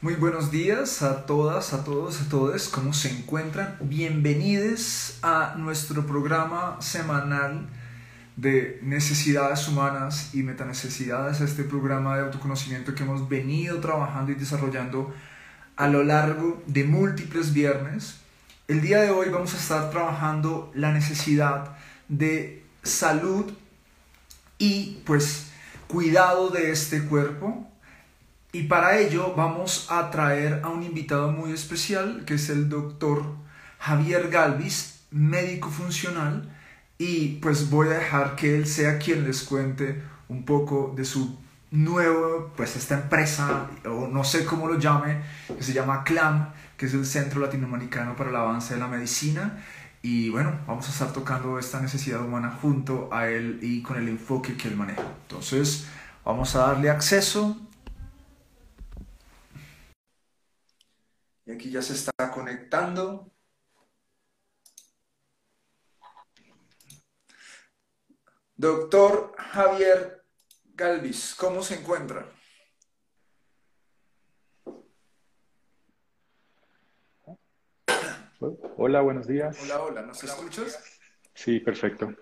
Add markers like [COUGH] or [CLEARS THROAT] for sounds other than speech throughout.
Muy buenos días a todas, a todos, a todos. ¿Cómo se encuentran? Bienvenidos a nuestro programa semanal de necesidades humanas y metanecesidades, este programa de autoconocimiento que hemos venido trabajando y desarrollando a lo largo de múltiples viernes. El día de hoy vamos a estar trabajando la necesidad de salud y pues cuidado de este cuerpo y para ello vamos a traer a un invitado muy especial, que es el doctor Javier Galvis, médico funcional, y pues voy a dejar que él sea quien les cuente un poco de su nuevo, pues esta empresa, o no sé cómo lo llame, que se llama CLAM, que es el Centro Latinoamericano para el Avance de la Medicina. Y bueno, vamos a estar tocando esta necesidad humana junto a él y con el enfoque que él maneja. Entonces, vamos a darle acceso Y aquí ya se está conectando. Doctor Javier Galvis, ¿cómo se encuentra? Hola, buenos días. Hola, hola, ¿nos escuchas? Sí, perfecto.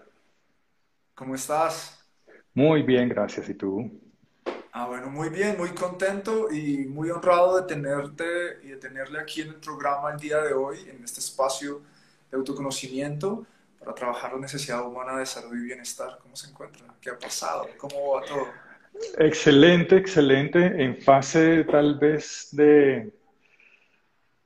¿Cómo estás? Muy bien, gracias. ¿Y tú? Ah, bueno, muy bien, muy contento y muy honrado de tenerte y de tenerle aquí en el programa el día de hoy, en este espacio de autoconocimiento para trabajar la necesidad humana de salud y bienestar. ¿Cómo se encuentra? ¿Qué ha pasado? ¿Cómo va todo? Excelente, excelente. En fase tal vez de,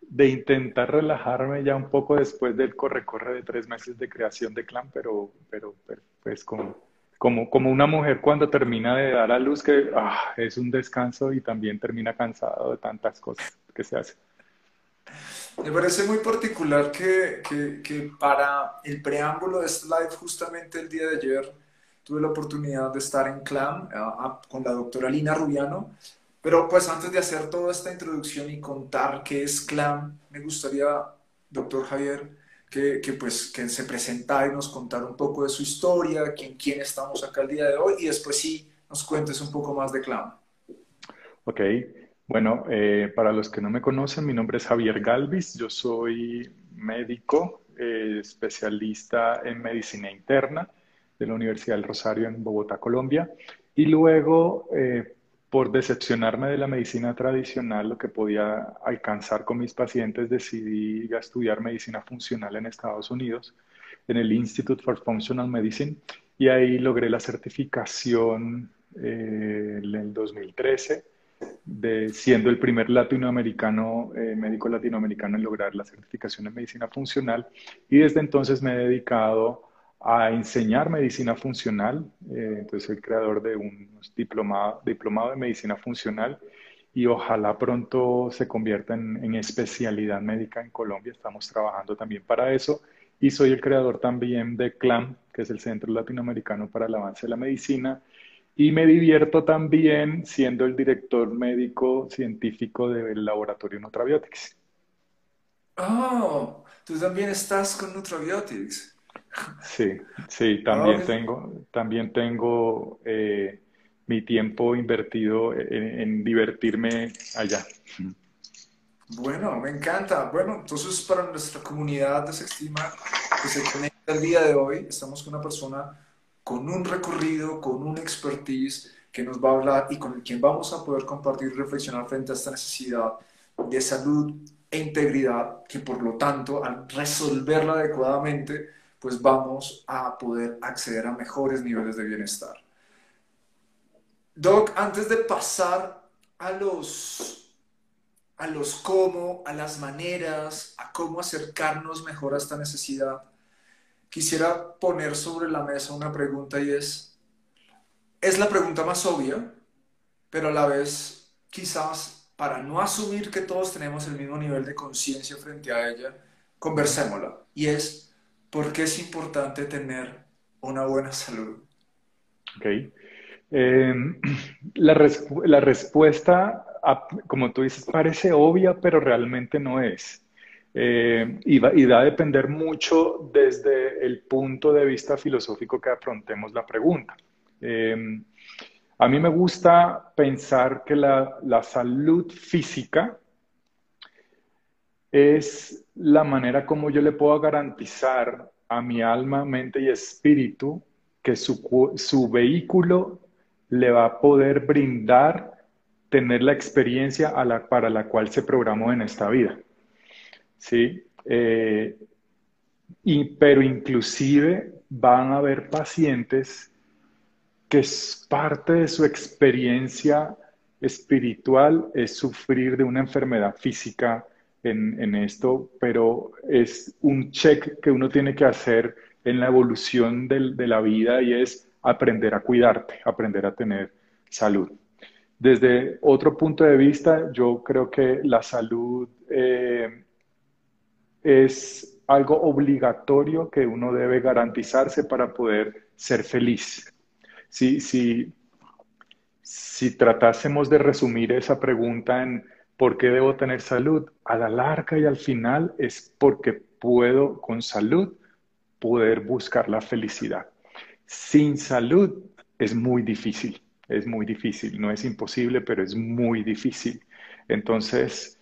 de intentar relajarme ya un poco después del corre-corre de tres meses de creación de clan, pero, pero, pero pues con como, como una mujer cuando termina de dar a luz, que ah, es un descanso y también termina cansado de tantas cosas que se hacen. Me parece muy particular que, que, que, para el preámbulo de este live, justamente el día de ayer, tuve la oportunidad de estar en CLAM con la doctora Lina Rubiano. Pero pues antes de hacer toda esta introducción y contar qué es CLAM, me gustaría, doctor Javier, que, que, pues, que se presentara y nos contara un poco de su historia, quién, quién estamos acá el día de hoy y después sí nos cuentes un poco más de Clam. Ok, bueno, eh, para los que no me conocen, mi nombre es Javier Galvis, yo soy médico, eh, especialista en medicina interna de la Universidad del Rosario en Bogotá, Colombia, y luego eh, por decepcionarme de la medicina tradicional, lo que podía alcanzar con mis pacientes, decidí estudiar medicina funcional en Estados Unidos, en el Institute for Functional Medicine, y ahí logré la certificación eh, en el 2013, de, siendo el primer latinoamericano, eh, médico latinoamericano en lograr la certificación en medicina funcional, y desde entonces me he dedicado a enseñar medicina funcional. Eh, entonces, soy creador de un diplomado, diplomado de medicina funcional y ojalá pronto se convierta en, en, especialidad médica en Colombia. Estamos trabajando también para eso. Y soy el creador también de CLAM, que es el Centro Latinoamericano para el Avance de la Medicina. Y me divierto también siendo el director médico científico del laboratorio Nutrabiotics. Oh, tú también estás con Nutrabiotics. Sí, sí, también tengo, también tengo eh, mi tiempo invertido en, divertirme allá. Bueno, me encanta. Bueno, entonces para nuestra comunidad de Sextima que se conecta el día de hoy, estamos con una persona con un recorrido, con un expertise que nos va a hablar y con quien vamos a poder compartir y reflexionar frente a esta necesidad de salud e integridad, que por lo tanto, al resolverla adecuadamente, pues vamos a poder acceder a mejores niveles de bienestar. Doc, antes de pasar a los, a los cómo, a las maneras, a cómo acercarnos mejor a esta necesidad, quisiera poner sobre la mesa una pregunta y es, es la pregunta más obvia, pero a la vez quizás para no asumir que todos tenemos el mismo nivel de conciencia frente a ella, conversémosla. Y es, ¿Por qué es importante tener una buena salud? Ok. Em, la, respuesta, como tú dices, parece obvia, pero realmente no es. Eh, y, va, y, da a depender mucho desde el punto de vista filosófico que afrontemos la pregunta. Em, A mí me gusta pensar que la, la salud física es la manera como yo le puedo garantizar a mi alma, mente y espíritu que su, su vehículo le va a poder brindar tener la experiencia para la cual se programó en esta vida. ¿Sí? Eh, y, pero inclusive van a haber pacientes que es parte de su experiencia espiritual es sufrir de una enfermedad física en, esto, pero es un check que uno tiene que hacer en la evolución de, de la vida y es aprender a cuidarte, aprender a tener salud. Desde otro punto de vista, yo creo que la salud eh, es algo obligatorio que uno debe garantizarse para poder ser feliz. Si, si, si tratásemos de resumir esa pregunta en por qué debo tener salud, a la larga y al final es porque puedo con salud poder buscar la felicidad. Sin salud es muy difícil es muy difícil. No es imposible, pero es muy difícil. Entonces,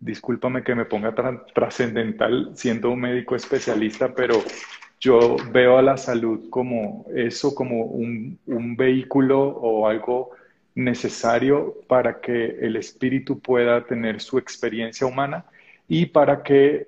discúlpame que me ponga trascendental siendo un médico especialista, pero yo veo a la salud como eso, como un, vehículo o algo necesario para que el espíritu pueda tener su experiencia humana y para que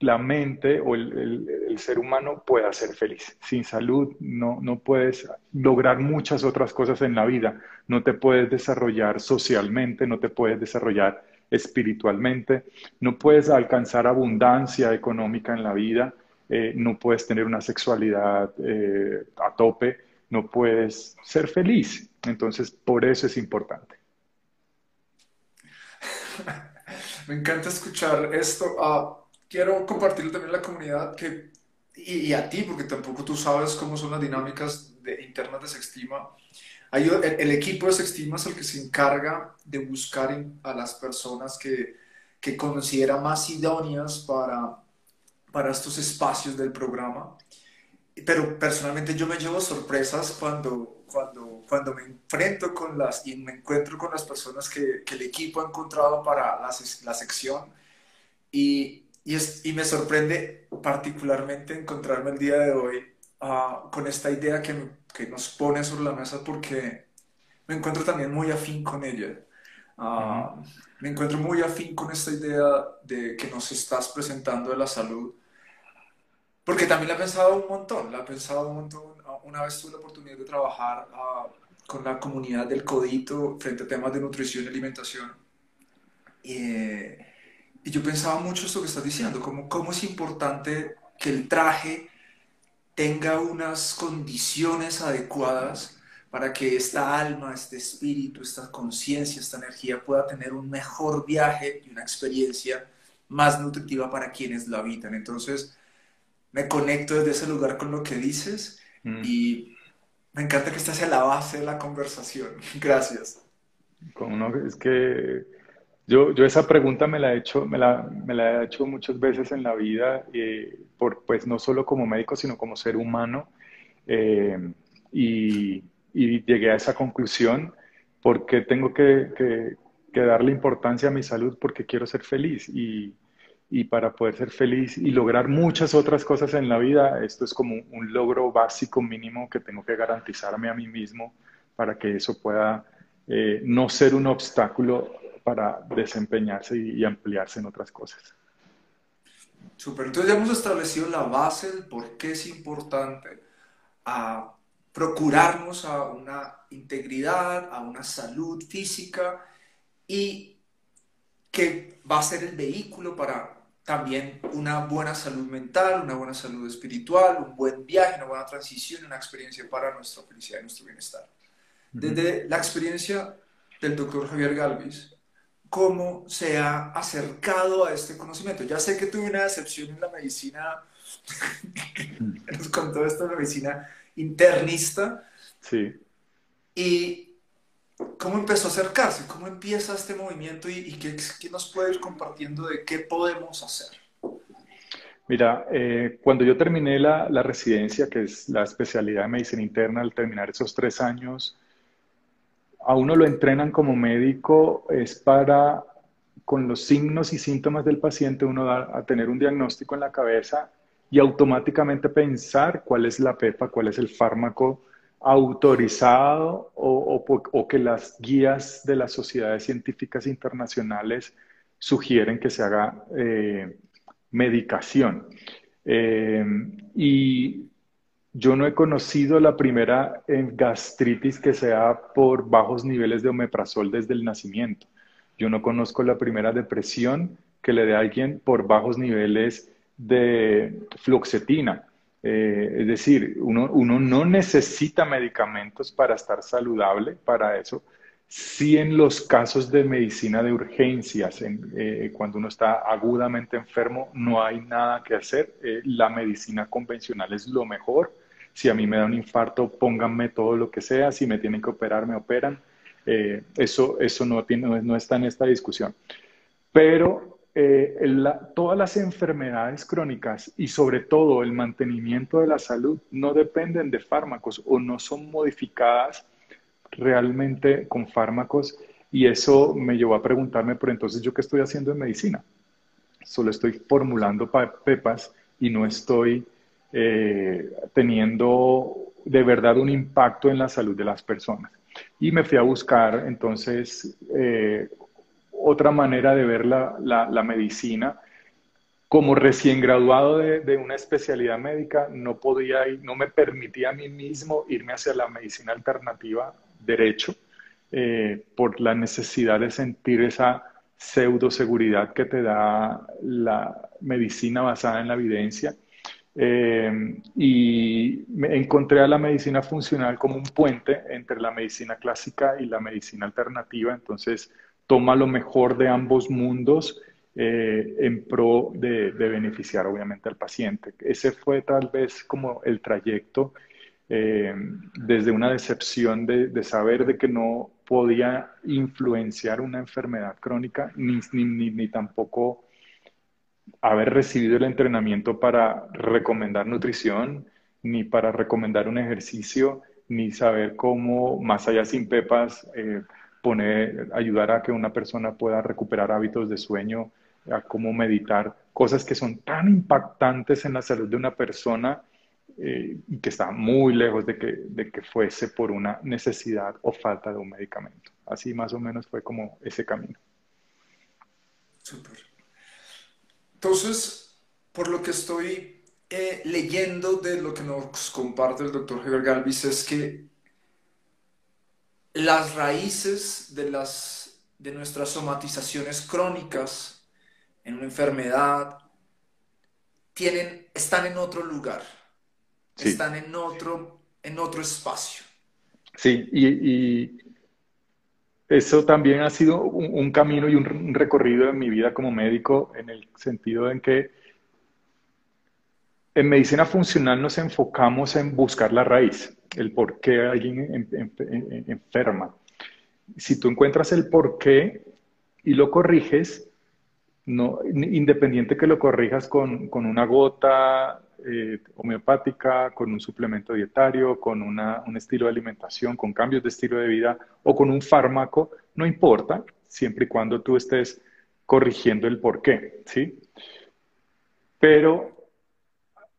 la mente o el, ser humano pueda ser feliz. Sin salud no, no puedes lograr muchas otras cosas en la vida. No te puedes desarrollar socialmente, no te puedes desarrollar espiritualmente, no puedes alcanzar abundancia económica en la vida, eh, no puedes tener una sexualidad eh, a tope, no puedes ser feliz. Entonces, por eso es importante. [LAUGHS] Me encanta escuchar esto. Ah, quiero compartirlo también a la comunidad que, y, a ti, porque tampoco tú sabes cómo son las dinámicas de, internas de Sextima. Hay, el, equipo de Sextima es el que se encarga de buscar a las personas que, que considera más idóneas para, para estos espacios del programa. Pero personalmente yo me llevo sorpresas cuando, cuando, cuando me enfrento con las y me encuentro con las personas que, que el equipo ha encontrado para la, la sección. Y, y, es, y me sorprende particularmente encontrarme el día de hoy uh, con esta idea que, que, nos pone sobre la mesa porque me encuentro también muy afín con ella. Uh, Me encuentro muy afín con esta idea de que nos estás presentando de la salud. Porque también la he pensado un montón, la he pensado un montón. Una vez tuve la oportunidad de trabajar uh, con la comunidad del Codito frente a temas de nutrición y alimentación. Y, y yo pensaba mucho esto que estás diciendo, como cómo es importante que el traje tenga unas condiciones adecuadas para que esta alma, este espíritu, esta conciencia, esta energía pueda tener un mejor viaje y una experiencia más nutritiva para quienes la habitan. Entonces, me conecto desde ese lugar con lo que dices mm. y me encanta que estés a la base de la conversación. [LAUGHS] Gracias. es que yo, yo esa pregunta me la he hecho, me la, me la he hecho muchas veces en la vida, eh, por, pues no solo como médico, sino como ser humano. Eh, y, y, llegué a esa conclusión porque tengo que, que, que, darle importancia a mi salud porque quiero ser feliz. Y, y para poder ser feliz y lograr muchas otras cosas en la vida, esto es como un logro básico mínimo que tengo que garantizarme a mí mismo para que eso pueda eh, no ser un obstáculo para desempeñarse y, ampliarse en otras cosas. Super, entonces ya hemos establecido la base del por qué es importante a procurarnos a una integridad, a una salud física y que va a ser el vehículo para también una buena salud mental, una buena salud espiritual, un buen viaje, una buena transición, una experiencia para nuestra felicidad y nuestro bienestar. Desde la experiencia del doctor Javier Galvis, cómo se ha acercado a este conocimiento. Ya sé que tuve una decepción en la medicina, [LAUGHS] nos contó esto la medicina internista. Sí. Y cómo empezó a acercarse, cómo empieza este movimiento y, qué, nos puede ir compartiendo de qué podemos hacer. Mira, eh, cuando yo terminé la, la, residencia, que es la especialidad de medicina interna, al terminar esos tres años, a uno lo entrenan como médico es para, con los signos y síntomas del paciente, uno da a tener un diagnóstico en la cabeza y automáticamente pensar cuál es la PEPA, cuál es el fármaco autorizado o, que las guías de las sociedades científicas internacionales sugieren que se haga eh, medicación. Eh, y yo no he conocido la primera gastritis que sea por bajos niveles de omeprazol desde el nacimiento. Yo no conozco la primera depresión que le dé a alguien por bajos niveles de fluoxetina. Eh, es decir, uno, no necesita medicamentos para estar saludable, para eso. Sí en los casos de medicina de urgencias, eh, cuando uno está agudamente enfermo, no hay nada que hacer. Eh, la medicina convencional es lo mejor. Si a mí me da un infarto, pónganme todo lo que sea. Si me tienen que operar, me operan. eso eso no, no está en esta discusión. Pero eh, todas las enfermedades crónicas y sobre todo el mantenimiento de la salud no dependen de fármacos o no son modificadas realmente con fármacos y eso me llevó a preguntarme, pero entonces yo qué estoy haciendo en medicina? Solo estoy formulando pepas y no estoy eh, teniendo de verdad un impacto en la salud de las personas. Y me fui a buscar entonces eh, otra manera de ver la, medicina. Como recién graduado de, una especialidad médica, no podía ir, no me permitía a mí mismo irme hacia la medicina alternativa derecho eh, por la necesidad de sentir esa pseudo seguridad que te da la medicina basada en la evidencia. Eh, y me encontré a la medicina funcional como un puente entre la medicina clásica y la medicina alternativa. Entonces, toma lo mejor de ambos mundos eh, en pro de, beneficiar obviamente al paciente. Ese fue tal vez como el trayecto eh, desde una decepción de, saber de que no podía influenciar una enfermedad crónica ni, ni, ni tampoco haber recibido el entrenamiento para recomendar nutrición, ni para recomendar un ejercicio, ni saber cómo, más allá sin pepas, eh, poner, ayudar a que una persona pueda recuperar hábitos de sueño, a cómo meditar, cosas que son tan impactantes en la salud de una persona eh, y que está muy lejos de que, de que fuese por una necesidad o falta de un medicamento. Así más o menos fue como ese camino. Súper. Entonces, por lo que estoy eh, leyendo de lo que nos comparte el doctor Heber Galvis es que las raíces de, las, de nuestras somatizaciones crónicas en una enfermedad tienen, están en otro lugar, están en otro, en otro espacio. Sí, y, eso también ha sido un, camino y un recorrido en mi vida como médico en el sentido en que en medicina funcional nos enfocamos en buscar la raíz el por qué alguien enferma. Si tú encuentras el por qué y lo corriges, no, independiente que lo corrijas con, una gota eh, homeopática, con un suplemento dietario, con un estilo de alimentación, con cambios de estilo de vida o con un fármaco, no importa, siempre y cuando tú estés corrigiendo el por qué, ¿sí? Pero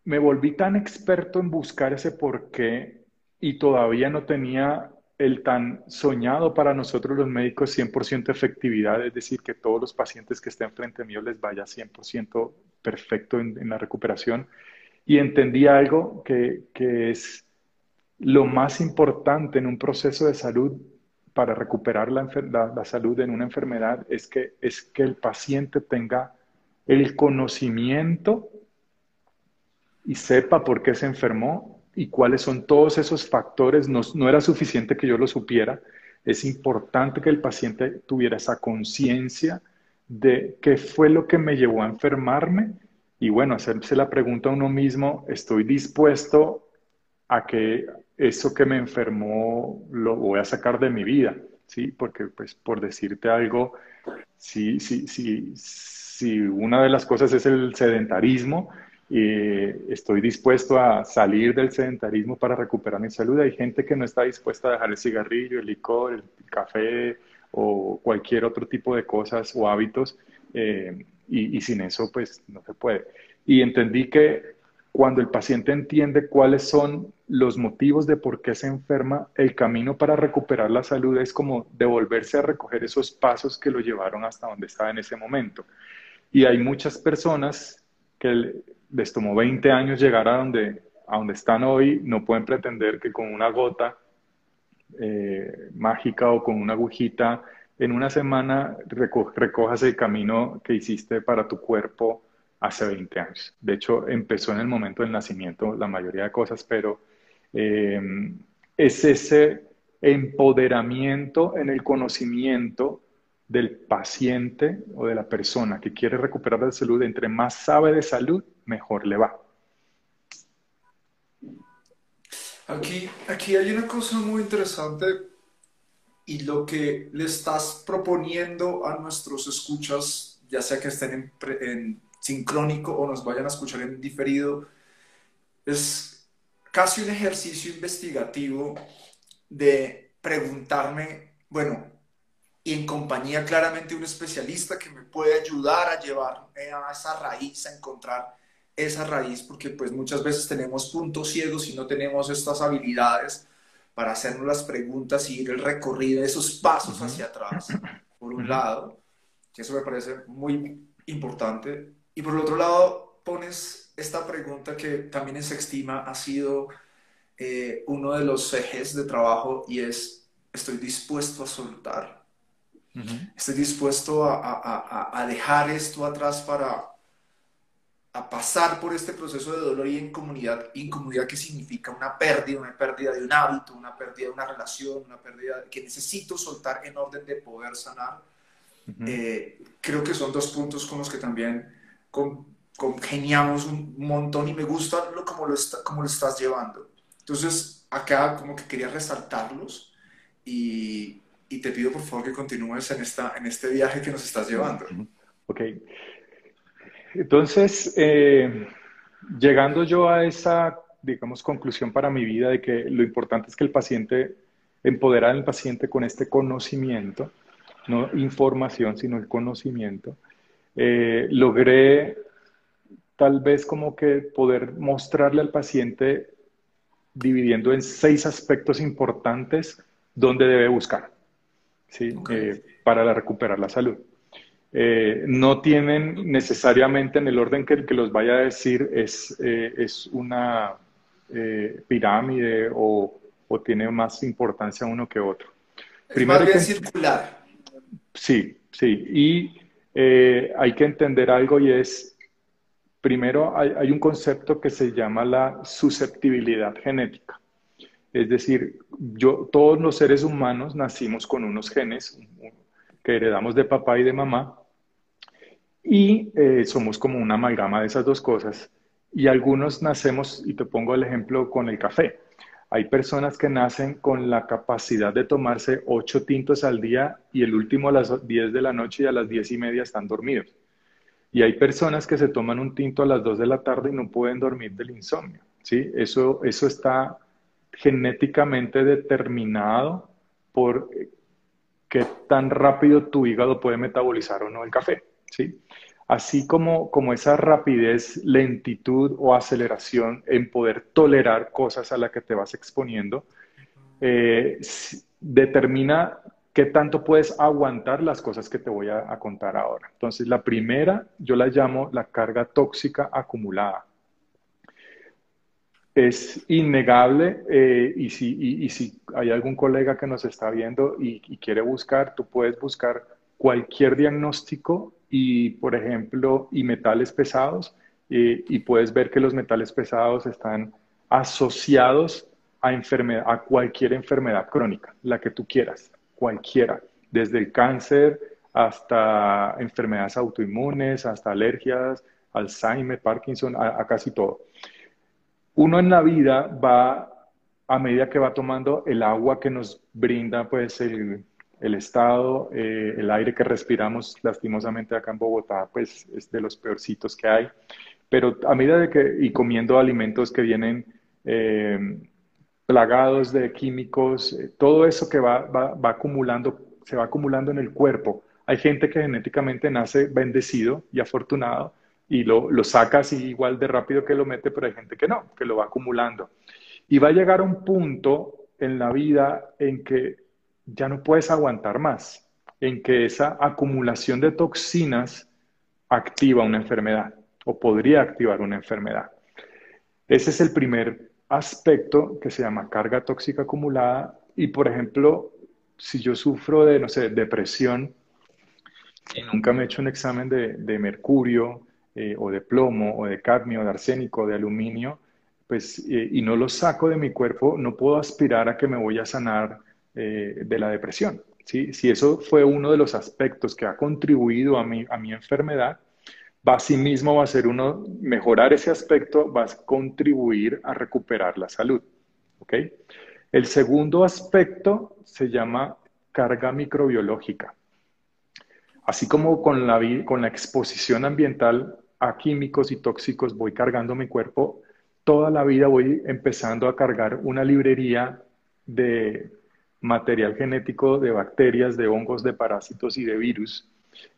me volví tan experto en buscar ese por qué y todavía no tenía el tan soñado para nosotros los médicos 100% efectividad, es decir, que todos los pacientes que estén frente mío les vaya 100% perfecto en, la recuperación. Y entendí algo que, que es lo más importante en un proceso de salud para recuperar la, la, salud en una enfermedad es que, es que el paciente tenga el conocimiento y sepa por qué se enfermó y cuáles son todos esos factores. No, no era suficiente que yo lo supiera, es importante que el paciente tuviera esa conciencia de qué fue lo que me llevó a enfermarme y bueno, hacerse la pregunta a uno mismo, ¿estoy dispuesto a que eso que me enfermó lo voy a sacar de mi vida? ¿Sí? Porque pues por decirte algo, si, si, si, si una de las cosas es el sedentarismo, estoy dispuesto a salir del sedentarismo para recuperar mi salud. Hay gente que no está dispuesta a dejar el cigarrillo, el licor, el café o cualquier otro tipo de cosas o hábitos eh, y, y sin eso pues no se puede. Y entendí que cuando el paciente entiende cuáles son los motivos de por qué se enferma, el camino para recuperar la salud es como devolverse a recoger esos pasos que lo llevaron hasta donde estaba en ese momento. Y hay muchas personas que les tomó 20 años llegar a donde, a donde están hoy, no pueden pretender que con una gota eh, mágica o con una agujita en una semana recojas el camino que hiciste para tu cuerpo hace 20 años. De hecho, empezó en el momento del nacimiento la mayoría de cosas, pero eh, es ese empoderamiento en el conocimiento del paciente o de la persona que quiere recuperar la salud. Entre más sabe de salud, mejor le va. Aquí, aquí hay una cosa muy interesante y lo que le estás proponiendo a nuestros escuchas, ya sea que estén en sincrónico o nos vayan a escuchar en diferido, es casi un ejercicio investigativo de preguntarme, bueno, y en compañía claramente un especialista que me puede ayudar a llevar a esa raíz, a encontrar esa raíz, porque pues muchas veces tenemos puntos ciegos y no tenemos estas habilidades para hacernos las preguntas y ir el recorrido, esos pasos hacia atrás, por un lado, que eso me parece muy importante. Y por el otro lado, pones esta pregunta que también en Sextima ha sido eh, uno de los ejes de trabajo y es, ¿estoy dispuesto a soltar? ¿Estoy dispuesto a, a, a, dejar esto atrás para a pasar por este proceso de dolor y incomodidad, incomodidad que significa una pérdida, una pérdida de un hábito, una pérdida de una relación, una pérdida que necesito soltar en orden de poder sanar? Eh, creo que son dos puntos con los que también congeniamos un montón y me gusta lo, como, lo está, como lo estás llevando. Entonces, acá como que quería resaltarlos y, y, te pido por favor que continúes en, esta, en este viaje que nos estás llevando. Ok. Entonces, eh, llegando yo a esa, digamos, conclusión para mi vida de que lo importante es que el paciente, empoderar al paciente con este conocimiento, no información, sino el conocimiento, eh, logré tal vez como que poder mostrarle al paciente dividiendo en seis aspectos importantes donde debe buscar ¿sí? Eh, para recuperar la salud. Eh, no tienen necesariamente en el orden que, que los vaya a decir es, es una pirámide o, o, tiene más importancia uno que otro. Primero que, circular. Sí, sí. Y eh, hay que entender algo y es, primero hay, un concepto que se llama la susceptibilidad genética. Es decir, yo, todos los seres humanos nacimos con unos genes que heredamos de papá y de mamá y eh, somos como una amalgama de esas dos cosas. Y algunos nacemos, y te pongo el ejemplo con el café. Hay personas que nacen con la capacidad de tomarse ocho tintos al día y el último a las 10 de la noche y a las diez y media están dormidos. Y hay personas que se toman un tinto a las 2 de la tarde y no pueden dormir del insomnio. ¿sí? Eso, eso está genéticamente determinado por eh, qué tan rápido tu hígado puede metabolizar o no el café. ¿Sí? así como, como esa rapidez, lentitud o aceleración en poder tolerar cosas a las que te vas exponiendo, eh, determina qué tanto puedes aguantar las cosas que te voy a, contar ahora. Entonces, la primera yo la llamo la carga tóxica acumulada. Es innegable eh, y, si, y, si hay algún colega que nos está viendo y, y quiere buscar, tú puedes buscar cualquier diagnóstico y, por ejemplo, y metales pesados, y puedes ver que los metales pesados están asociados a, a cualquier enfermedad crónica, la que tú quieras, cualquiera, desde el cáncer hasta enfermedades autoinmunes, hasta alergias, Alzheimer, Parkinson, a, casi todo. Uno en la vida va, a medida que va tomando el agua que nos brinda pues el, el estado, eh, el aire que respiramos lastimosamente acá en Bogotá, pues es de los peorcitos que hay. Pero a medida de que, y comiendo alimentos que vienen eh, plagados de químicos, eh, todo eso que va, va, acumulando, se va acumulando en el cuerpo. Hay gente que genéticamente nace bendecido y afortunado y lo, lo saca así igual de rápido que lo mete, pero hay gente que no, que lo va acumulando. Y va a llegar un punto en la vida en que ya no puedes aguantar más, en que esa acumulación de toxinas activa una enfermedad o podría activar una enfermedad. Ese es el primer aspecto que se llama carga tóxica acumulada y, por ejemplo, si yo sufro de, no sé, depresión y nunca me he hecho un examen de, mercurio eh, o de plomo o de cadmio, de arsénico, de aluminio, pues, eh, y no lo saco de mi cuerpo, no puedo aspirar a que me voy a sanar eh, de la depresión. ¿sí? Si eso fue uno de los aspectos que ha contribuido a mi, a mi enfermedad, va a mismo va a ser uno, mejorar ese aspecto va a contribuir a recuperar la salud. ¿ok? El segundo aspecto se llama carga microbiológica. Así como con la, con la exposición ambiental a químicos y tóxicos voy cargando mi cuerpo, toda la vida voy empezando a cargar una librería de material genético de bacterias, de hongos, de parásitos y de virus,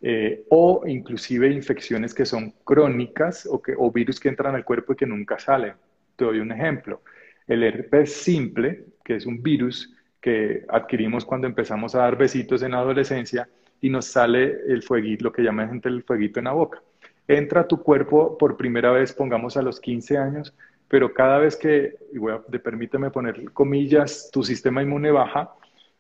eh, o inclusive infecciones que son crónicas o, que, o virus que entran al cuerpo y que nunca salen. Te doy un ejemplo. El herpes simple, que es un virus que adquirimos cuando empezamos a dar besitos en la adolescencia y nos sale el fueguito, lo que llama gente el fueguito en la boca. Entra a tu cuerpo por primera vez, pongamos a los 15 años, pero cada vez que, y voy a, permíteme poner comillas, tu sistema inmune baja,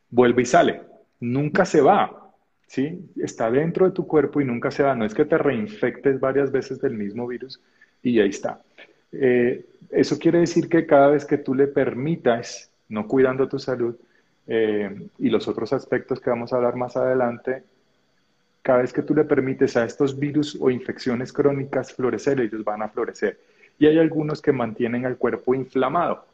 vuelve y sale. Nunca se va, ¿sí? Está dentro de tu cuerpo y nunca se va. No es que te reinfectes varias veces del mismo virus y ahí está. Eh, eso quiere decir que cada vez que tú le permitas, no cuidando tu salud, eh, y los otros aspectos que vamos a hablar más adelante, cada vez que tú le permites a estos virus o infecciones crónicas florecer, ellos van a florecer y hay algunos que mantienen al cuerpo inflamado,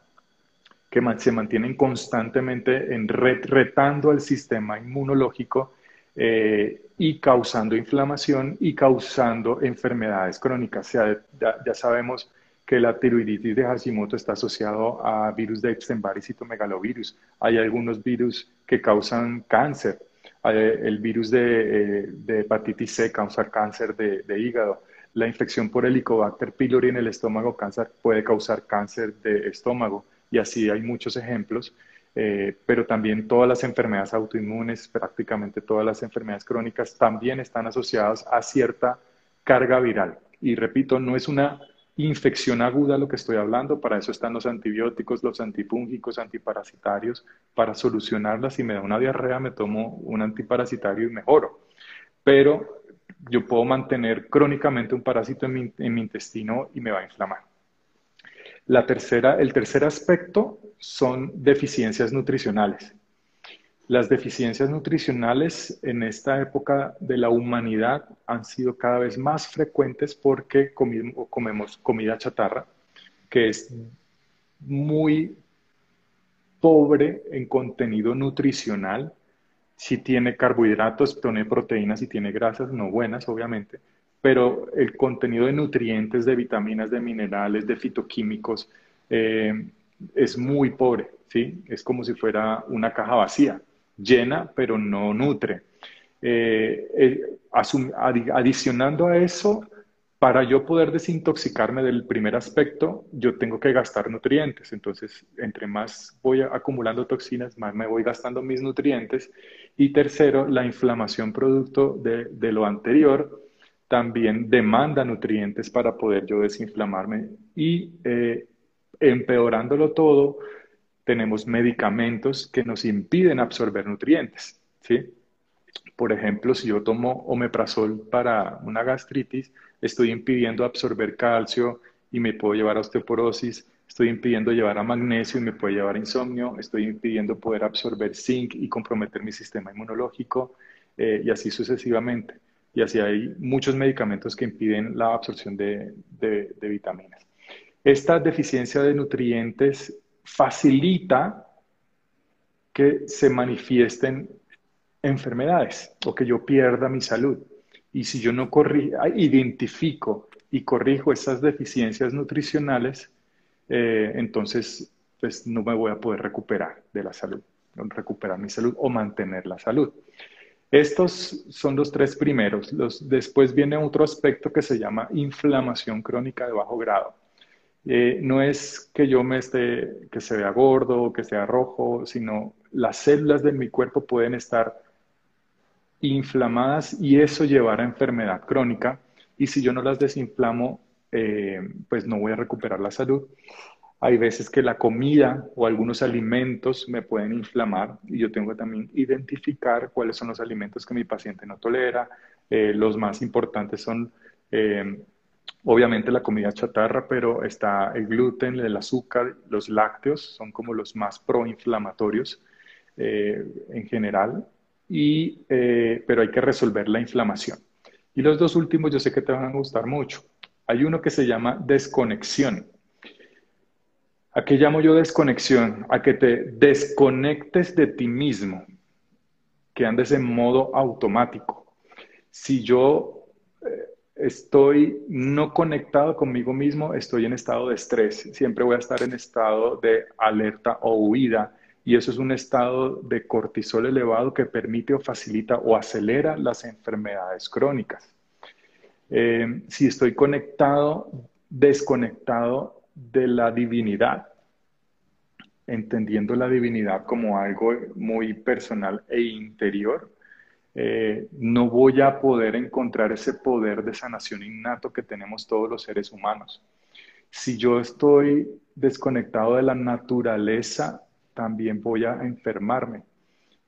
que se mantienen constantemente en retando al sistema inmunológico eh, y causando inflamación y causando enfermedades crónicas. ya, sabemos que la tiroiditis de Hashimoto está asociado a virus de Epstein-Barr y citomegalovirus. Hay algunos virus que causan cáncer. el virus de, eh, hepatitis C causa cáncer de hígado. La infección por Helicobacter pylori en el estómago cáncer puede causar cáncer de estómago y así hay muchos ejemplos, eh, pero también todas las enfermedades autoinmunes, prácticamente todas las enfermedades crónicas también están asociadas a cierta carga viral. Y repito, no es una infección aguda lo que estoy hablando, para eso están los antibióticos, los antifúngicos, antiparasitarios, para solucionarlas. Si me da una diarrea, me tomo un antiparasitario y mejoro. Pero yo puedo mantener crónicamente un parásito en mi, intestino y me va a inflamar. La tercera, el tercer aspecto son deficiencias nutricionales. Las deficiencias nutricionales en esta época de la humanidad han sido cada vez más frecuentes porque comemos comida chatarra, que es muy pobre en contenido nutricional si tiene carbohidratos, tiene proteínas y tiene grasas, no buenas obviamente, pero el contenido de nutrientes, de vitaminas, de minerales, de fitoquímicos eh, es muy pobre, ¿sí? Es como si fuera una caja vacía, llena, pero no nutre. Eh, eh, adicionando a eso, para yo poder desintoxicarme del primer aspecto, yo tengo que gastar nutrientes. Entonces, entre más voy acumulando toxinas, más me voy gastando mis nutrientes. Y tercero, la inflamación producto de, lo anterior también demanda nutrientes para poder yo desinflamarme. Y eh, empeorándolo todo, tenemos medicamentos que nos impiden absorber nutrientes. ¿sí? Por ejemplo, si yo tomo omeprazol para una gastritis, estoy impidiendo absorber calcio y me puedo llevar a osteoporosis, estoy impidiendo llevar a magnesio y me puede llevar a insomnio, estoy impidiendo poder absorber zinc y comprometer mi sistema inmunológico eh, y así sucesivamente. Y así hay muchos medicamentos que impiden la absorción de, vitaminas. Esta deficiencia de nutrientes facilita que se manifiesten enfermedades o que yo pierda mi salud. Y si yo no corri identifico y corrijo esas deficiencias nutricionales, eh, entonces pues no me voy a poder recuperar de la salud, recuperar mi salud o mantener la salud. Estos son los tres primeros. Los, después viene otro aspecto que se llama inflamación crónica de bajo grado. Eh, no es que yo me esté, que se vea gordo, que sea rojo, sino las células de mi cuerpo pueden estar inflamadas y eso llevar a enfermedad crónica. Y si yo no las desinflamo, eh, pues no voy a recuperar la salud. Hay veces que la comida o algunos alimentos me pueden inflamar y yo tengo que también identificar cuáles son los alimentos que mi paciente no tolera. Eh, los más importantes son eh, obviamente la comida chatarra, pero está el gluten, el azúcar, los lácteos, son como los más proinflamatorios en general, y, pero hay que resolver la inflamación. Y los dos últimos yo sé que te van a gustar mucho. Hay uno que se llama desconexión. ¿A qué llamo yo desconexión? A que te desconectes de ti mismo, que andes en modo automático. Si yo eh, estoy no conectado conmigo mismo, estoy en estado de estrés. Siempre voy a estar en estado de alerta o huida. Y eso es un estado de cortisol elevado que permite o facilita o acelera las enfermedades crónicas. Eh, si estoy conectado, desconectado de la divinidad, entendiendo la divinidad como algo muy personal e interior, eh, no voy a poder encontrar ese poder de sanación innato que tenemos todos los seres humanos. Si yo estoy desconectado de la naturaleza, también voy a enfermarme.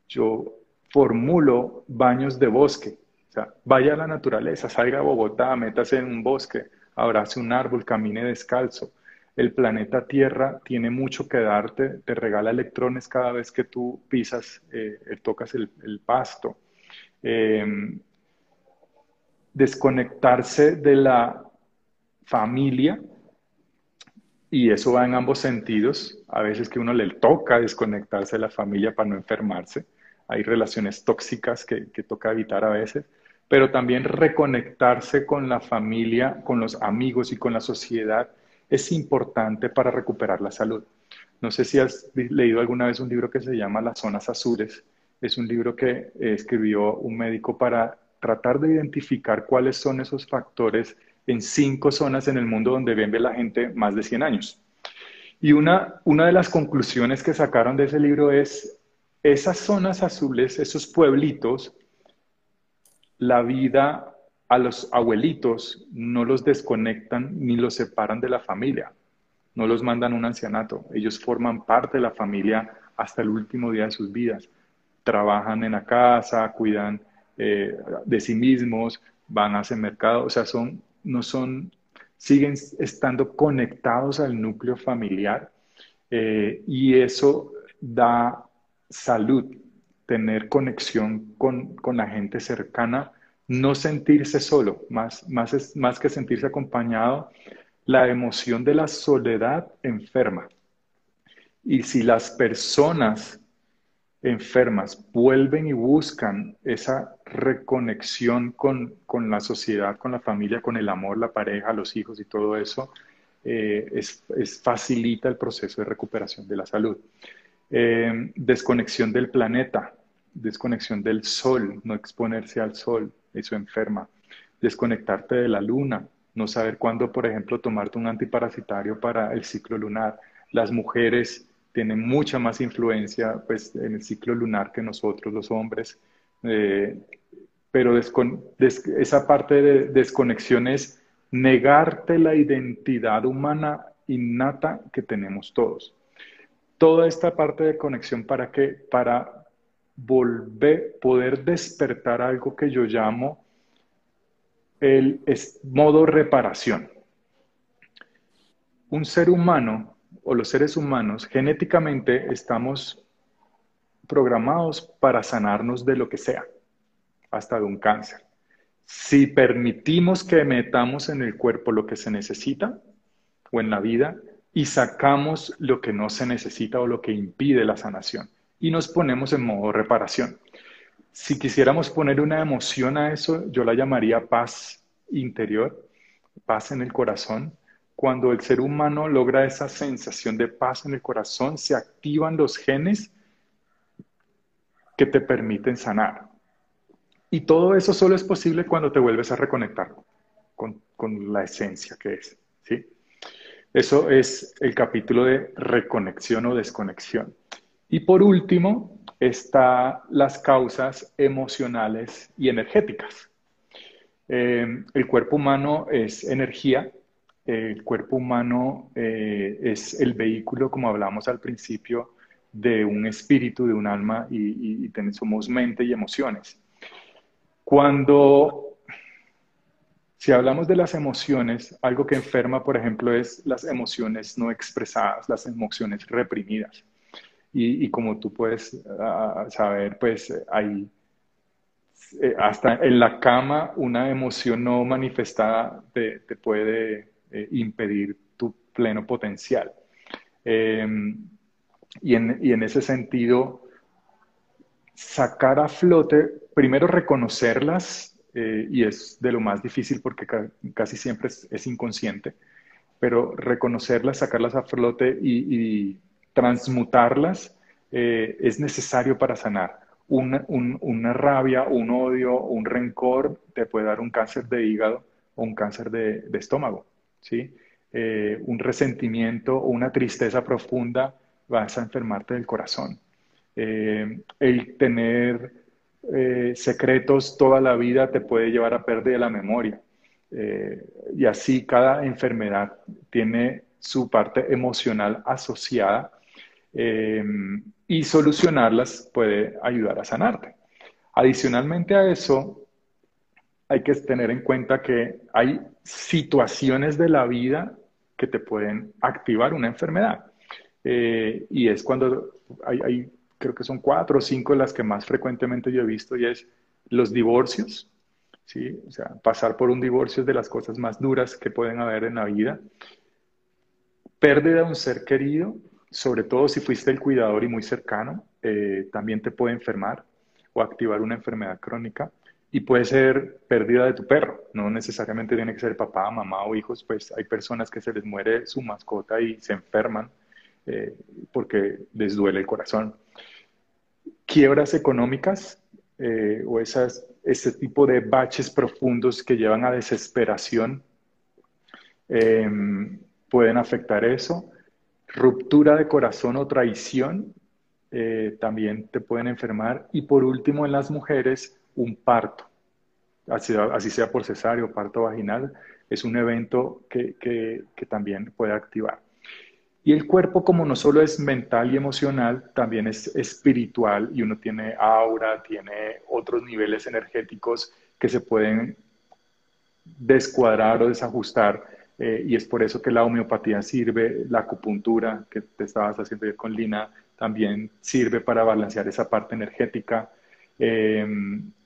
Yo formulo baños de bosque. O sea, vaya a la naturaleza, salga a Bogotá, métase en un bosque, abrace un árbol, camine descalzo el planeta Tierra tiene mucho que darte, te regala electrones cada vez que tú pisas, eh, tocas el, pasto. Em, desconectarse de la familia, y eso va en ambos sentidos. A veces que uno le toca desconectarse de la familia para no enfermarse. Hay relaciones tóxicas que toca evitar a veces, pero también reconectarse con la familia, con los amigos y con la sociedad es importante para recuperar la salud. No sé si has leído alguna vez un libro que se llama Las zonas azules. Es un libro que eh, escribió un médico para tratar de identificar cuáles son esos factores en cinco zonas en el mundo donde vive la gente más de 100 años. Y una, una de las conclusiones que sacaron de ese libro es, esas zonas azules, esos pueblitos, la vida a los abuelitos no los desconectan ni los separan de la familia, no los mandan a un ancianato, ellos forman parte de la familia hasta el último día de sus vidas. Trabajan en la casa, cuidan eh, de sí mismos, van a hacer mercado, o sea, son, no son, siguen estando conectados al núcleo familiar eh, y eso da salud, tener conexión con, con la gente cercana no sentirse solo, más, más, más que sentirse acompañado, la emoción de la soledad enferma. Y si las personas enfermas vuelven y buscan esa reconexión con, la sociedad, con la familia, con el amor, la pareja, los hijos y todo eso, eh, es, facilita el proceso de recuperación de la salud. Eh, desconexión del planeta, desconexión del sol, no exponerse al sol, eso enferma. Desconectarte de la luna, no saber cuándo, por ejemplo, tomarte un antiparasitario para el ciclo lunar. Las mujeres tienen mucha más influencia pues, en el ciclo lunar que nosotros, los hombres. Eh, pero esa parte de desconexión es negarte la identidad humana innata que tenemos todos. Toda esta parte de conexión para qué? Para volver, poder despertar algo que yo llamo el modo reparación. Un ser humano o los seres humanos genéticamente estamos programados para sanarnos de lo que sea, hasta de un cáncer. Si permitimos que metamos en el cuerpo lo que se necesita o en la vida y sacamos lo que no se necesita o lo que impide la sanación y nos ponemos en modo reparación. Si quisiéramos poner una emoción a eso, yo la llamaría paz interior, paz en el corazón. Cuando el ser humano logra esa sensación de paz en el corazón, se activan los genes que te permiten sanar. Y todo eso solo es posible cuando te vuelves a reconectar con, con la esencia que es. ¿sí? Eso es el capítulo de reconexión o desconexión. Y por último, están las causas emocionales y energéticas. Eh, el cuerpo humano es energía, el cuerpo humano eh, es el vehículo, como hablamos al principio, de un espíritu, de un alma y, y somos mente y emociones. Cuando si hablamos de las emociones, algo que enferma, por ejemplo, es las emociones no expresadas, las emociones reprimidas. Y, como tú puedes ah, saber, pues hay eh, hasta en la cama una emoción no manifestada te, puede eh, impedir tu pleno potencial. Em, y, en, y en ese sentido, sacar a flote, primero reconocerlas eh, y es de lo más difícil porque casi siempre es, inconsciente, pero reconocerlas, sacarlas a flote y, transmutarlas eh, es necesario para sanar. Una, una, rabia, un odio, un rencor te puede dar un cáncer de hígado o un cáncer de, estómago, ¿sí? Eh, un resentimiento o una tristeza profunda vas a enfermarte del corazón. el tener eh, secretos toda la vida te puede llevar a perder la memoria. Eh, y así cada enfermedad tiene su parte emocional asociada eh, y solucionarlas puede ayudar a sanarte. Adicionalmente a eso, hay que tener en cuenta que hay situaciones de la vida que te pueden activar una enfermedad. y es cuando hay creo que son cuatro o cinco las que más frecuentemente yo he visto y es los divorcios, ¿sí? O sea, pasar por un divorcio es de las cosas más duras que pueden haber en la vida. Pérdida de un ser querido, sobre todo si fuiste el cuidador y muy cercano, eh, también te puede enfermar o activar una enfermedad crónica. Y puede ser pérdida de tu perro, no necesariamente tiene que ser papá, mamá o hijos, pues hay personas que se les muere su mascota y se enferman eh, porque les duele el corazón quiebras económicas eh, o esas, ese tipo de baches profundos que llevan a desesperación em, pueden afectar eso. Ruptura de corazón o traición eh, también te pueden enfermar. Y por último, en las mujeres, un parto, así, sea por cesárea o parto vaginal, es un evento que, que, que también puede activar. Y el cuerpo, como no solo es mental y emocional, también es espiritual y uno tiene aura, tiene otros niveles energéticos que se pueden descuadrar o desajustar. Eh, y es por eso que la homeopatía sirve, la acupuntura que te estabas haciendo con Lina también sirve para balancear esa parte energética. Eh,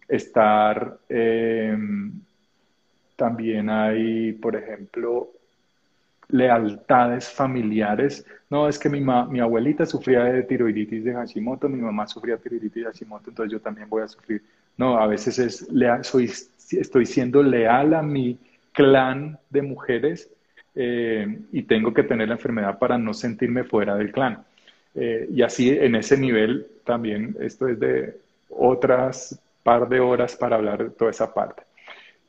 estar, eh, también hay, por ejemplo, lealtades familiares. No, es que mi, mi abuelita sufría de tiroiditis de Hashimoto, mi mamá sufría de tiroiditis de Hashimoto, entonces yo también voy a sufrir. No, a veces es soy, estoy siendo leal a mi clan de mujeres eh, y tengo que tener la enfermedad para no sentirme fuera del clan. Eh, y así en ese nivel también, esto es de otras par de horas para hablar de toda esa parte.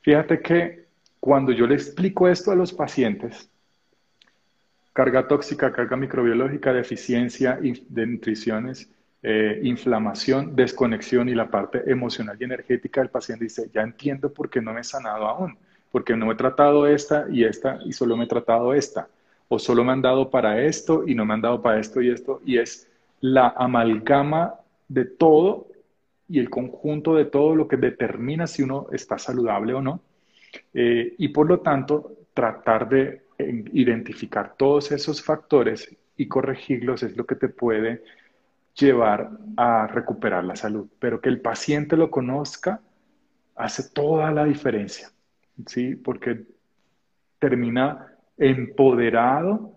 Fíjate que cuando yo le explico esto a los pacientes, carga tóxica, carga microbiológica, deficiencia de nutriciones, eh, inflamación, desconexión y la parte emocional y energética del paciente dice, ya entiendo por qué no me he sanado aún, porque no he tratado esta y esta y solo me he tratado esta, o solo me han dado para esto y no me han dado para esto y esto, y es la amalgama de todo y el conjunto de todo lo que determina si uno está saludable o no. Eh, y por lo tanto, tratar de identificar todos esos factores y corregirlos es lo que te puede llevar a recuperar la salud. Pero que el paciente lo conozca hace toda la diferencia, ¿sí? Porque termina empoderado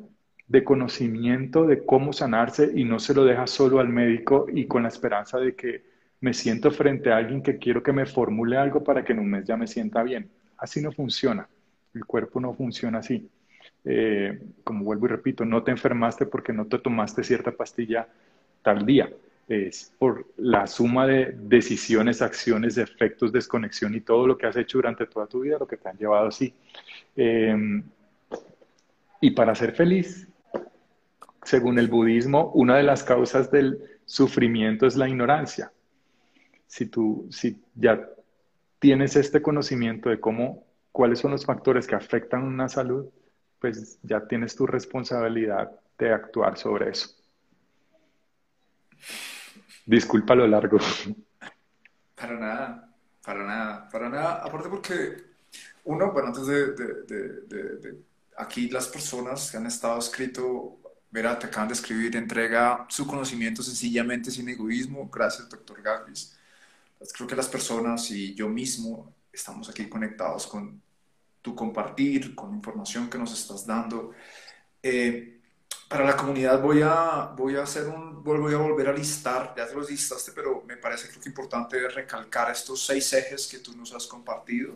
de conocimiento de cómo sanarse y no se lo deja solo al médico y con la esperanza de que me siento frente a alguien que quiero que me formule algo para que en un mes ya me sienta bien. Así no funciona. El cuerpo no funciona así. Eh, como vuelvo y repito, no te enfermaste porque no te tomaste cierta pastilla tal día. Es por la suma de decisiones, acciones, efectos, desconexión y todo lo que has hecho durante toda tu vida lo que te han llevado así. Eh, y para ser feliz, según el budismo, una de las causas del sufrimiento es la ignorancia. Si tú, si ya tienes este conocimiento de cómo, cuáles son los factores que afectan una salud, pues ya tienes tu responsabilidad de actuar sobre eso. Disculpa lo largo. [LAUGHS] Para nada, para nada, para nada. Aparte porque uno, bueno, antes de, de aquí las personas que han estado escrito Verá, te acaban de escribir, entrega su conocimiento sencillamente sin egoísmo. Gracias, doctor Galvis. Pues creo que las personas y yo mismo estamos aquí conectados con tu compartir, con la información que nos estás dando. Eh, para la comunidad voy a, voy a hacer un, voy a volver a listar, ya te los listaste, pero me parece creo que importante recalcar estos seis ejes que tú nos has compartido.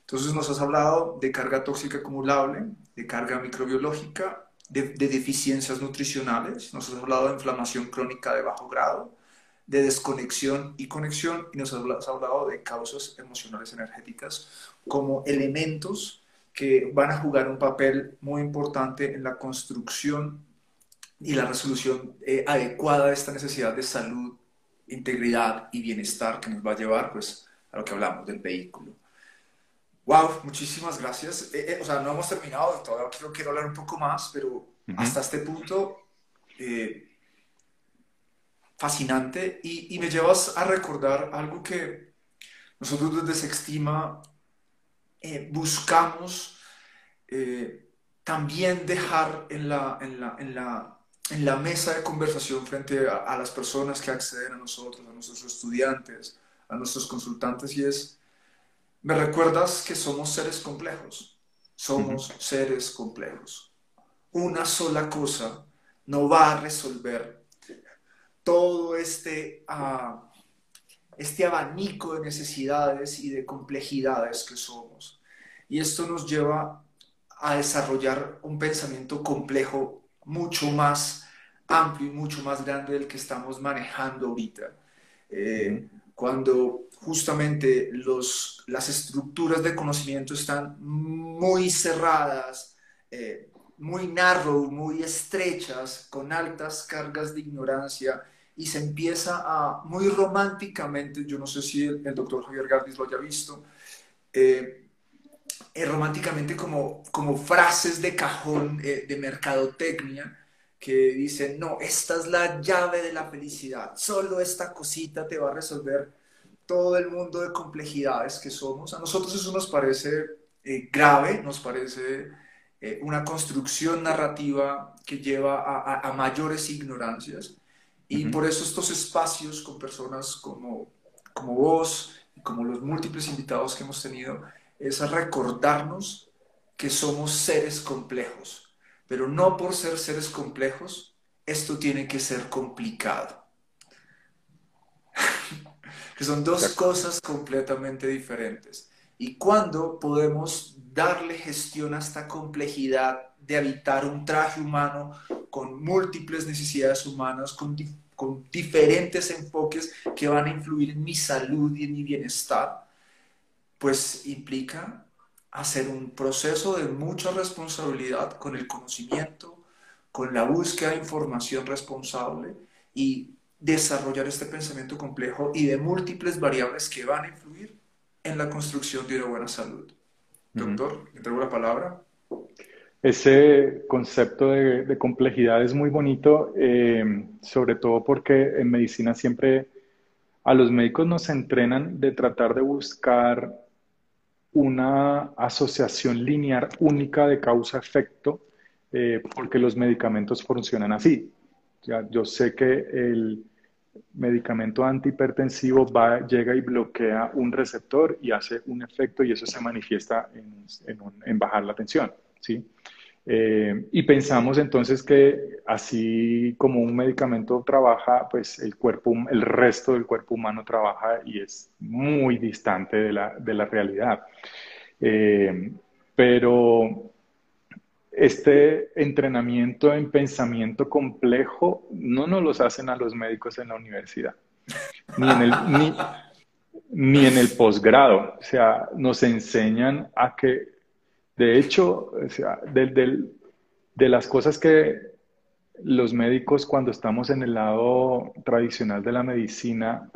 Entonces nos has hablado de carga tóxica acumulable, de carga microbiológica, de, deficiencias nutricionales, nos has hablado de inflamación crónica de bajo grado, de desconexión y conexión, y nos has hablado de causas emocionales energéticas como elementos que van a jugar un papel muy importante en la construcción y la resolución eh, adecuada de esta necesidad de salud, integridad y bienestar que nos va a llevar pues, a lo que hablamos del vehículo. Wow, muchísimas gracias. Eh, eh, o sea, no hemos terminado, todavía quiero, quiero hablar un poco más, pero hasta este punto, eh, fascinante. Y, y, me llevas a recordar algo que nosotros desde Sextima buscamos también dejar en la, en, la, en, la, en la mesa de conversación frente a, a las personas que acceden a nosotros, a nuestros estudiantes, a nuestros consultantes, y es me recuerdas que somos seres complejos. Somos seres complejos. Una sola cosa no va a resolver todo este, ah, este abanico de necesidades y de complejidades que somos. Y esto nos lleva a desarrollar un pensamiento complejo mucho más amplio y mucho más grande del que estamos manejando ahorita. Eh, cuando justamente los, las estructuras de conocimiento están muy cerradas, eh, muy narrow, muy estrechas, con altas cargas de ignorancia, y se empieza a, muy románticamente, yo no sé si el, doctor Javier Gardis lo haya visto, eh, eh, románticamente como, como frases de cajón de mercadotecnia, que dicen, no, esta es la llave de la felicidad, solo esta cosita te va a resolver todo el mundo de complejidades que somos. A nosotros eso nos parece eh, grave, nos parece eh, una construcción narrativa que lleva a, mayores ignorancias. Y por eso estos espacios con personas como, como vos y como los múltiples invitados que hemos tenido, es a recordarnos que somos seres complejos pero no por ser seres complejos, esto tiene que ser complicado. [LAUGHS] que son dos cosas completamente diferentes. Y cuando podemos darle gestión a esta complejidad de habitar un traje humano con múltiples necesidades humanas, con, con diferentes enfoques que van a influir en mi salud y en mi bienestar, pues implica hacer un proceso de mucha responsabilidad con el conocimiento, con la búsqueda de información responsable y desarrollar este pensamiento complejo y de múltiples variables que van a influir en la construcción de una buena salud. Doctor, le entrego la palabra. Ese concepto de, complejidad es muy bonito, eh, sobre todo porque en medicina siempre a los médicos nos entrenan de tratar de buscar una asociación lineal única de causa-efecto, eh, porque los medicamentos funcionan así. Ya, yo sé que el medicamento antihipertensivo va, llega y bloquea un receptor y hace un efecto y eso se manifiesta en, en bajar la tensión. ¿Sí? Eh, y pensamos entonces que así como un medicamento trabaja, pues el cuerpo, el resto del cuerpo humano trabaja y es muy distante de la, de la realidad. Eh, pero este entrenamiento en pensamiento complejo no nos los hacen a los médicos en la universidad, ni en el, ni, en el posgrado. O sea, nos enseñan a que, de hecho, de las cosas que los médicos cuando estamos en el lado tradicional de la medicina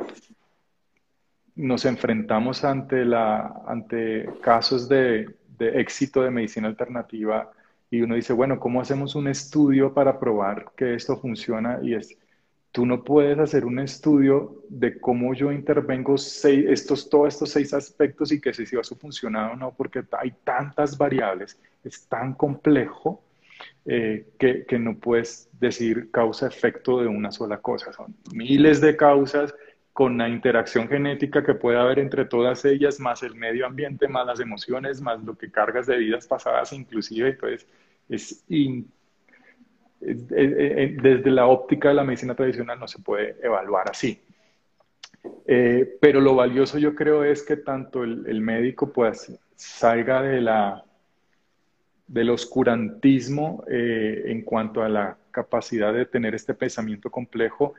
nos enfrentamos ante, la, ante casos de, de éxito de medicina alternativa y uno dice, bueno, ¿cómo hacemos un estudio para probar que esto funciona? Y es, tú no puedes hacer un estudio de cómo yo intervengo seis, estos, todos estos seis aspectos y que si eso funciona o no, porque hay tantas variables, es tan complejo eh, que, que, no puedes decir causa-efecto de una sola cosa. Son miles de causas con la interacción genética que puede haber entre todas ellas, más el medio ambiente, más las emociones, más lo que cargas de vidas pasadas inclusive. Entonces, es desde la óptica de la medicina tradicional no se puede evaluar así. Eh, pero lo valioso yo creo es que tanto el, médico pues salga de la, del oscurantismo eh, en cuanto a la capacidad de tener este pensamiento complejo,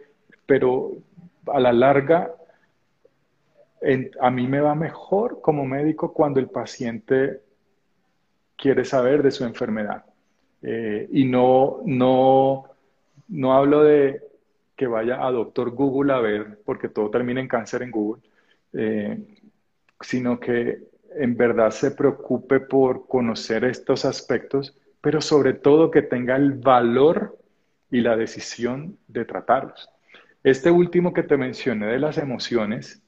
pero a la larga, a mí me va mejor como médico cuando el paciente quiere saber de su enfermedad. Eh, y no, no, no hablo de que vaya a doctor Google a ver, porque todo termina en cáncer en Google, eh, sino que en verdad se preocupe por conocer estos aspectos, pero sobre todo que tenga el valor y la decisión de tratarlos. Este último que te mencioné de las emociones,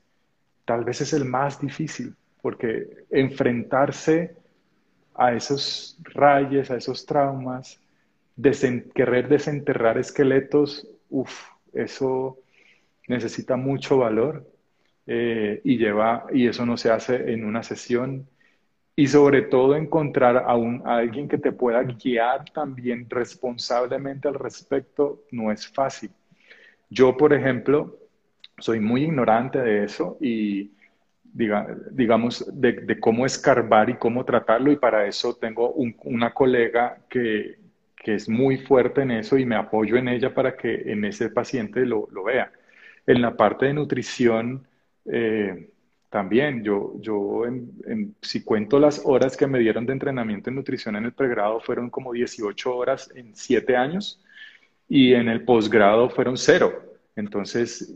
tal vez es el más difícil, porque enfrentarse a esos rayes, a esos traumas, querer desenterrar esqueletos, uff, eso necesita mucho valor eh, y lleva, y eso no se hace en una sesión. Y sobre todo encontrar a, un, a alguien que te pueda guiar también responsablemente al respecto no es fácil. Yo, por ejemplo, soy muy ignorante de eso y digamos de, cómo escarbar y cómo tratarlo y para eso tengo una colega que, es muy fuerte en eso y me apoyo en ella para que en ese paciente lo, vea. En la parte de nutrición, eh, también yo, yo si cuento las horas que me dieron de entrenamiento en nutrición en el pregrado, fueron como 18 horas en 7 años y en el posgrado fueron cero. Entonces,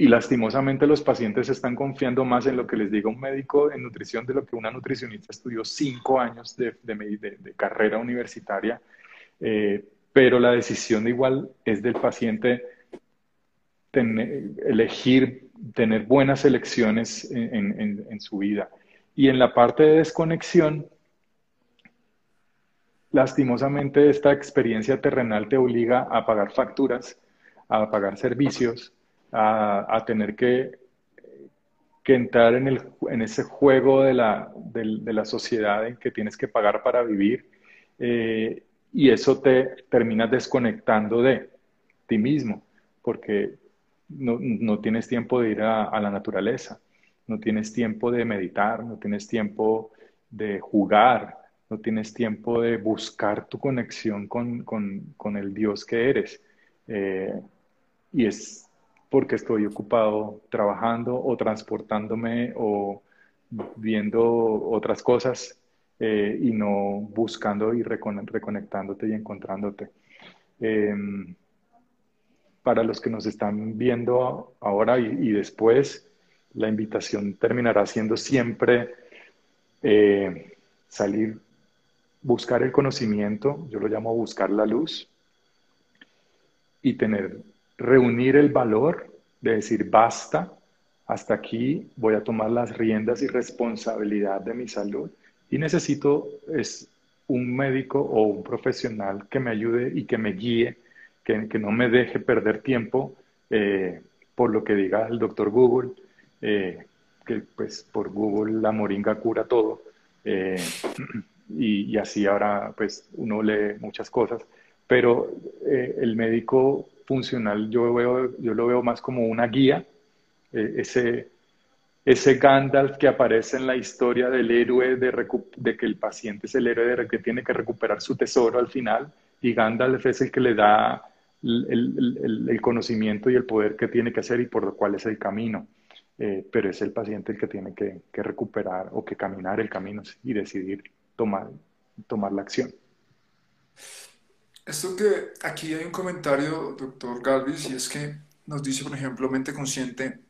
y lastimosamente los pacientes están confiando más en lo que les diga un médico en nutrición de lo que una nutricionista estudió cinco años de, carrera universitaria. Eh, pero la decisión igual es del paciente elegir, tener buenas elecciones en su vida. Y en la parte de desconexión, lastimosamente esta experiencia terrenal te obliga a pagar facturas, a pagar servicios, a, tener que, que entrar en, el, en, ese juego de la, de, la, sociedad en que tienes que pagar para vivir eh, y eso te termina desconectando de ti mismo porque no, no tienes tiempo de ir a, la naturaleza, no tienes tiempo de meditar, no tienes tiempo de jugar, no tienes tiempo de buscar tu conexión con, con, con el Dios que eres. Eh, y es porque estoy ocupado trabajando o transportándome o viendo otras cosas eh, y no buscando y reconectándote y encontrándote. Em, para los que nos están viendo ahora y, después, la invitación terminará siendo siempre eh, salir, buscar el conocimiento, yo lo llamo buscar la luz, y tener reunir el valor de decir basta, hasta aquí voy a tomar las riendas y responsabilidad de mi salud y necesito es un médico o un profesional que me ayude y que me guíe, que, que no me deje perder tiempo eh, por lo que diga el doctor Google, eh, que pues por Google la moringa cura todo. Eh, [CLEARS THROAT] y, y, así ahora pues uno lee muchas cosas, pero el médico funcional yo, veo, yo lo veo más como una guía, eh, ese, ese Gandalf que aparece en la historia del héroe, de, que el paciente es el héroe de, que tiene que recuperar su tesoro al final, y Gandalf es el que le da el, conocimiento y el poder que tiene que hacer y por lo cual es el camino. Eh, pero es el paciente el que tiene que, recuperar o que caminar el camino y decidir tomar, tomar la acción. Esto que aquí hay un comentario, doctor Galvis, y es que nos dice, por ejemplo, mente consciente,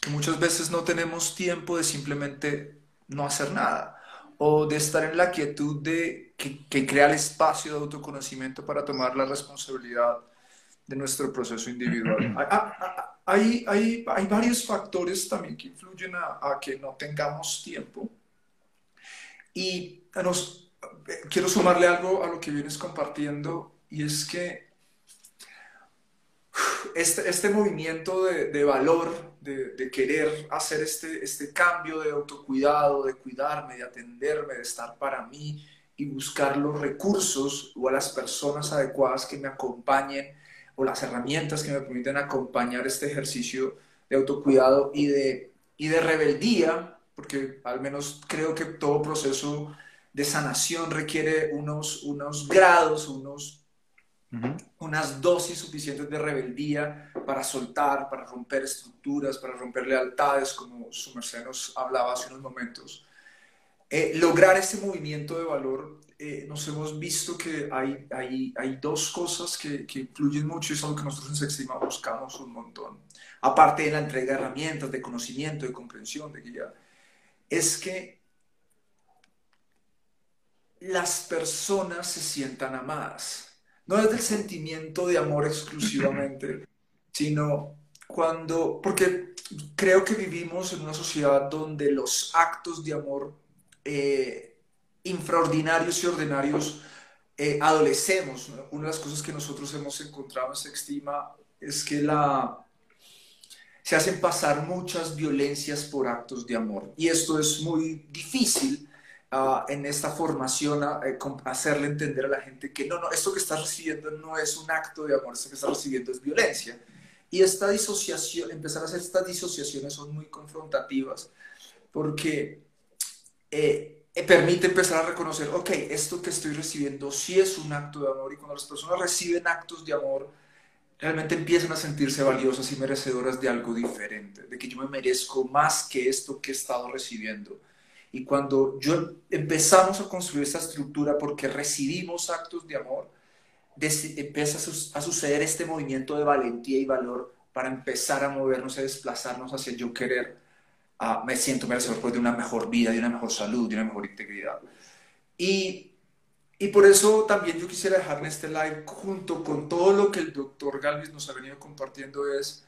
que muchas veces no tenemos tiempo de simplemente no hacer nada o de estar en la quietud de que, crea el espacio de autoconocimiento para tomar la responsabilidad de nuestro proceso individual. [CLEARS THROAT] Hay, hay, hay, varios factores también que influyen a, a que no tengamos tiempo. Y nos, quiero sumarle algo a lo que vienes compartiendo, y es que este, este movimiento de, de valor, de, querer hacer este, este cambio de autocuidado, de cuidarme, de atenderme, de estar para mí y buscar los recursos o a las personas adecuadas que me acompañen o las herramientas que me permiten acompañar este ejercicio de autocuidado y de, y de rebeldía, porque al menos creo que todo proceso de sanación requiere unos, unos grados, unos unas dosis suficientes de rebeldía para soltar, para romper estructuras, para romper lealtades, como su merced nos hablaba hace unos momentos. Eh, lograr este movimiento de valor, eh, nos hemos visto que hay, hay, hay dos cosas que, que, influyen mucho y es algo que nosotros en Sextima buscamos un montón. Aparte de la entrega de herramientas, de conocimiento, de comprensión, de guía, es que las personas se sientan amadas no es del sentimiento de amor exclusivamente, [LAUGHS] sino cuando, porque creo que vivimos en una sociedad donde los actos de amor eh, infraordinarios y ordinarios eh, adolecemos. Una de las cosas que nosotros hemos encontrado en Sextima es que la, se hacen pasar muchas violencias por actos de amor. Y esto es muy difícil en esta formación a, eh, hacerle entender a la gente que no, no, esto que estás recibiendo no es un acto de amor, esto que estás recibiendo es violencia. Y esta disociación, empezar a hacer estas disociaciones son muy confrontativas porque eh, eh, permite empezar a reconocer, ok, esto que estoy recibiendo sí es un acto de amor y cuando las personas reciben actos de amor, realmente empiezan a sentirse valiosas y merecedoras de algo diferente, de que yo me merezco más que esto que he estado recibiendo y cuando yo empezamos a construir esta estructura porque recibimos actos de amor, empieza a suceder este movimiento de valentía y valor para empezar a movernos, a desplazarnos hacia el yo querer. Ah, me siento merecedor pues, de una mejor vida, de una mejor salud, de una mejor integridad. Y, y por eso también yo quisiera dejar en este live, junto con todo lo que el doctor Galvis nos ha venido compartiendo, es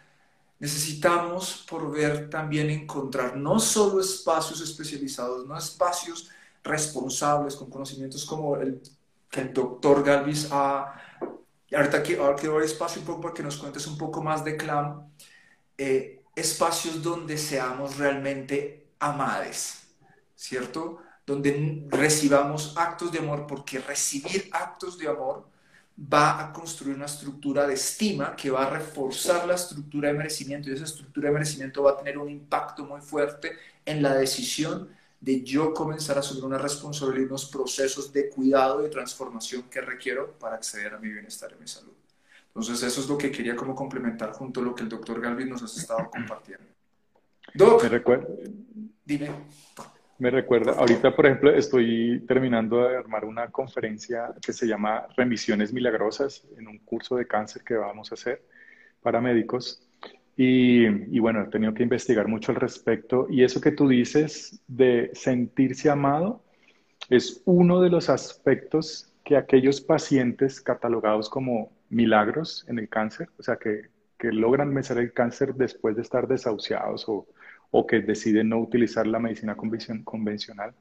necesitamos por ver también encontrar no solo espacios especializados, no espacios responsables con conocimientos como el que el doctor Galvis ha... Ahorita quiero, quiero espacio un poco para que nos cuentes un poco más de CLAM. Eh, espacios donde seamos realmente amades, ¿cierto? Donde recibamos actos de amor, porque recibir actos de amor va a construir una estructura de estima que va a reforzar la estructura de merecimiento y esa estructura de merecimiento va a tener un impacto muy fuerte en la decisión de yo comenzar a asumir una responsabilidad y unos procesos de cuidado y transformación que requiero para acceder a mi bienestar y mi salud. Entonces eso es lo que quería como complementar junto a lo que el doctor Galvin nos ha estado compartiendo. Doc, dime. Me recuerda, ahorita por ejemplo estoy terminando de armar una conferencia que se llama Remisiones Milagrosas en un curso de cáncer que vamos a hacer para médicos. Y, bueno, he tenido que investigar mucho al respecto. Y eso que tú dices de sentirse amado es uno de los aspectos que aquellos pacientes catalogados como milagros en el cáncer, o sea, que, que logran vencer el cáncer después de estar desahuciados o, o que deciden no utilizar la medicina convencional.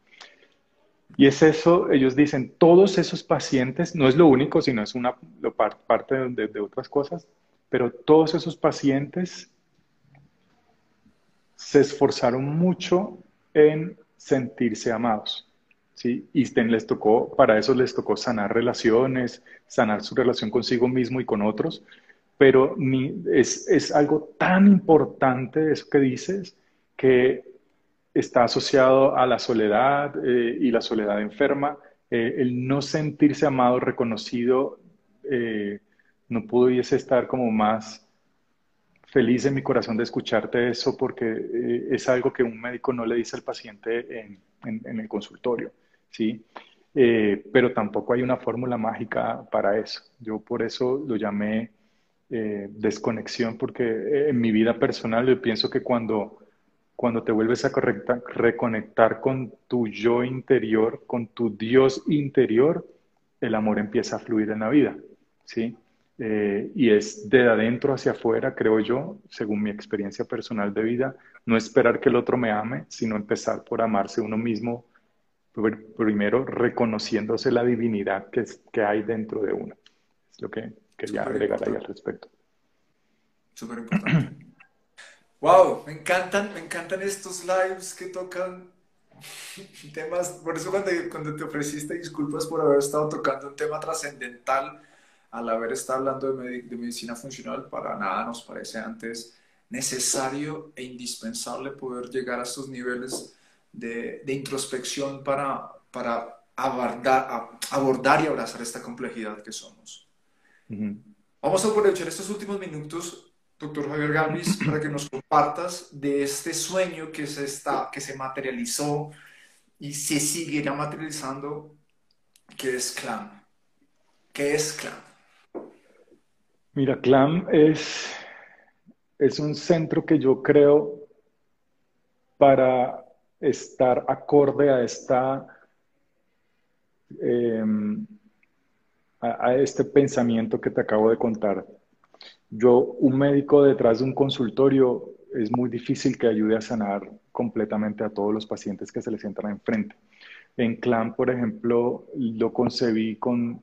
Y es eso, ellos dicen, todos esos pacientes, no es lo único, sino es una parte de, otras cosas, pero todos esos pacientes se esforzaron mucho en sentirse amados. ¿sí? Y les tocó, para eso les tocó sanar relaciones, sanar su relación consigo mismo y con otros, pero ni, es, es algo tan importante eso que dices, que está asociado a la soledad eh, y la soledad enferma. Eh, el no sentirse amado, reconocido, eh, no pudiese estar como más feliz en mi corazón de escucharte eso porque es algo que un médico no le dice al paciente en, en el consultorio, ¿sí? pero tampoco hay una fórmula mágica para eso. Yo por eso lo llamé desconexión porque en mi vida personal yo pienso que cuando cuando te vuelves a reconectar con tu yo interior, con tu Dios interior, el amor empieza a fluir en la vida, ¿sí? Eh, y es de adentro hacia afuera, creo yo, según mi experiencia personal de vida, no esperar que el otro me ame, sino empezar por amarse uno mismo, primero reconociéndose la divinidad que, que hay dentro de uno. Es lo que quería agregar ahí al respecto. Súper importante. Wow, me encantan, me encantan estos lives que tocan [LAUGHS] temas. Por eso cuando, cuando te ofreciste disculpas por haber estado tocando un tema trascendental al haber estado hablando de, de, medicina funcional, para nada nos parece antes necesario e indispensable poder llegar a estos niveles de, de introspección para, para abordar, abordar y abrazar esta complejidad que somos. Vamos a aprovechar estos últimos minutos doctor Javier Galvis, para que nos compartas de este sueño que se, está, que se materializó y se seguirá materializando, que es CLAM. ¿Qué es CLAM? Mira, CLAM es, es un centro que yo creo para estar acorde a esta... Em, a este pensamiento que te acabo de contar yo, un médico detrás de un consultorio, es muy difícil que ayude a sanar completamente a todos los pacientes que se les entran enfrente. En CLAN, por ejemplo, lo concebí con,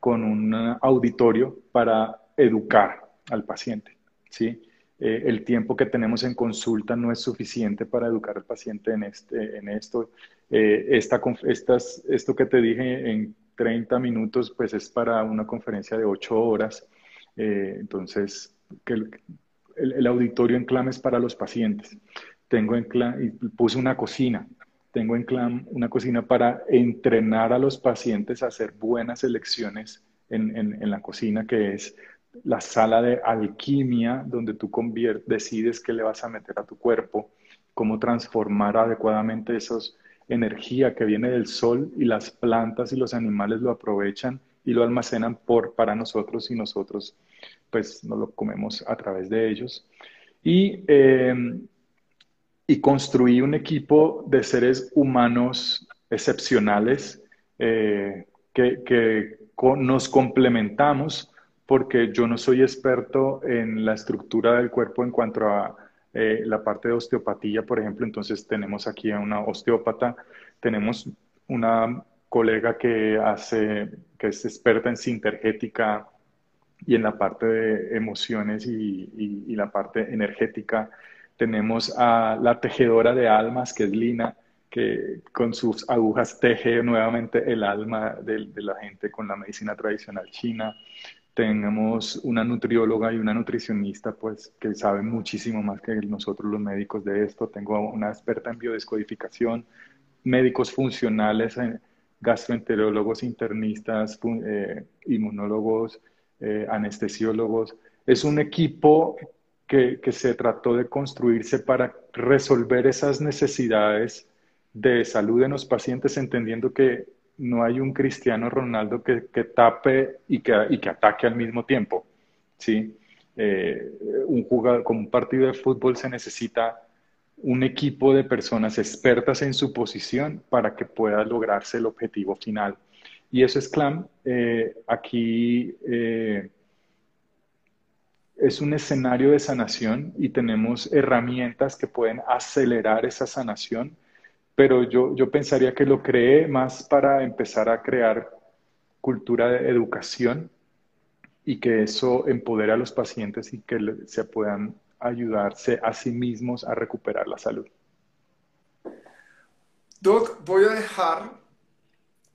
con un auditorio para educar al paciente. ¿sí? Eh, el tiempo que tenemos en consulta no es suficiente para educar al paciente en, este, en esto. Eh, esta, estas, esto que te dije en 30 minutos, pues es para una conferencia de 8 horas. Eh, entonces, el, auditorio en CLAM es para los pacientes. Tengo en CLAM, y puse una cocina. Tengo en CLAM una cocina para entrenar a los pacientes a hacer buenas elecciones en, en, la cocina, que es la sala de alquimia, donde tú decides qué le vas a meter a tu cuerpo, cómo transformar adecuadamente esa energía que viene del sol y las plantas y los animales lo aprovechan y lo almacenan por, para nosotros y nosotros pues nos lo comemos a través de ellos. Y, em, y construí un equipo de seres humanos excepcionales eh, que, que nos complementamos porque yo no soy experto en la estructura del cuerpo en cuanto a eh, la parte de osteopatía, por ejemplo. Entonces tenemos aquí a una osteópata, tenemos una colega que hace, que es experta en sintergética y en la parte de emociones y, y, la parte energética. Tenemos a la tejedora de almas, que es Lina, que con sus agujas teje nuevamente el alma de, de, la gente con la medicina tradicional china. Tenemos una nutrióloga y una nutricionista, pues, que saben muchísimo más que nosotros los médicos de esto. Tengo una experta en biodescodificación, médicos funcionales, gastroenterólogos internistas, eh, inmunólogos, eh, anestesiólogos. Es un equipo que, que, se trató de construirse para resolver esas necesidades de salud en los pacientes, entendiendo que no hay un cristiano Ronaldo que, que tape y que, y que, ataque al mismo tiempo. ¿sí? Eh, un jugador, un partido de fútbol se necesita un equipo de personas expertas en su posición para que pueda lograrse el objetivo final. Y eso es CLAM. Eh, aquí eh, es un escenario de sanación y tenemos herramientas que pueden acelerar esa sanación, pero yo, yo pensaría que lo creé más para empezar a crear cultura de educación y que eso empodere a los pacientes y que se puedan ayudarse a sí mismos a recuperar la salud. Doc, voy a dejar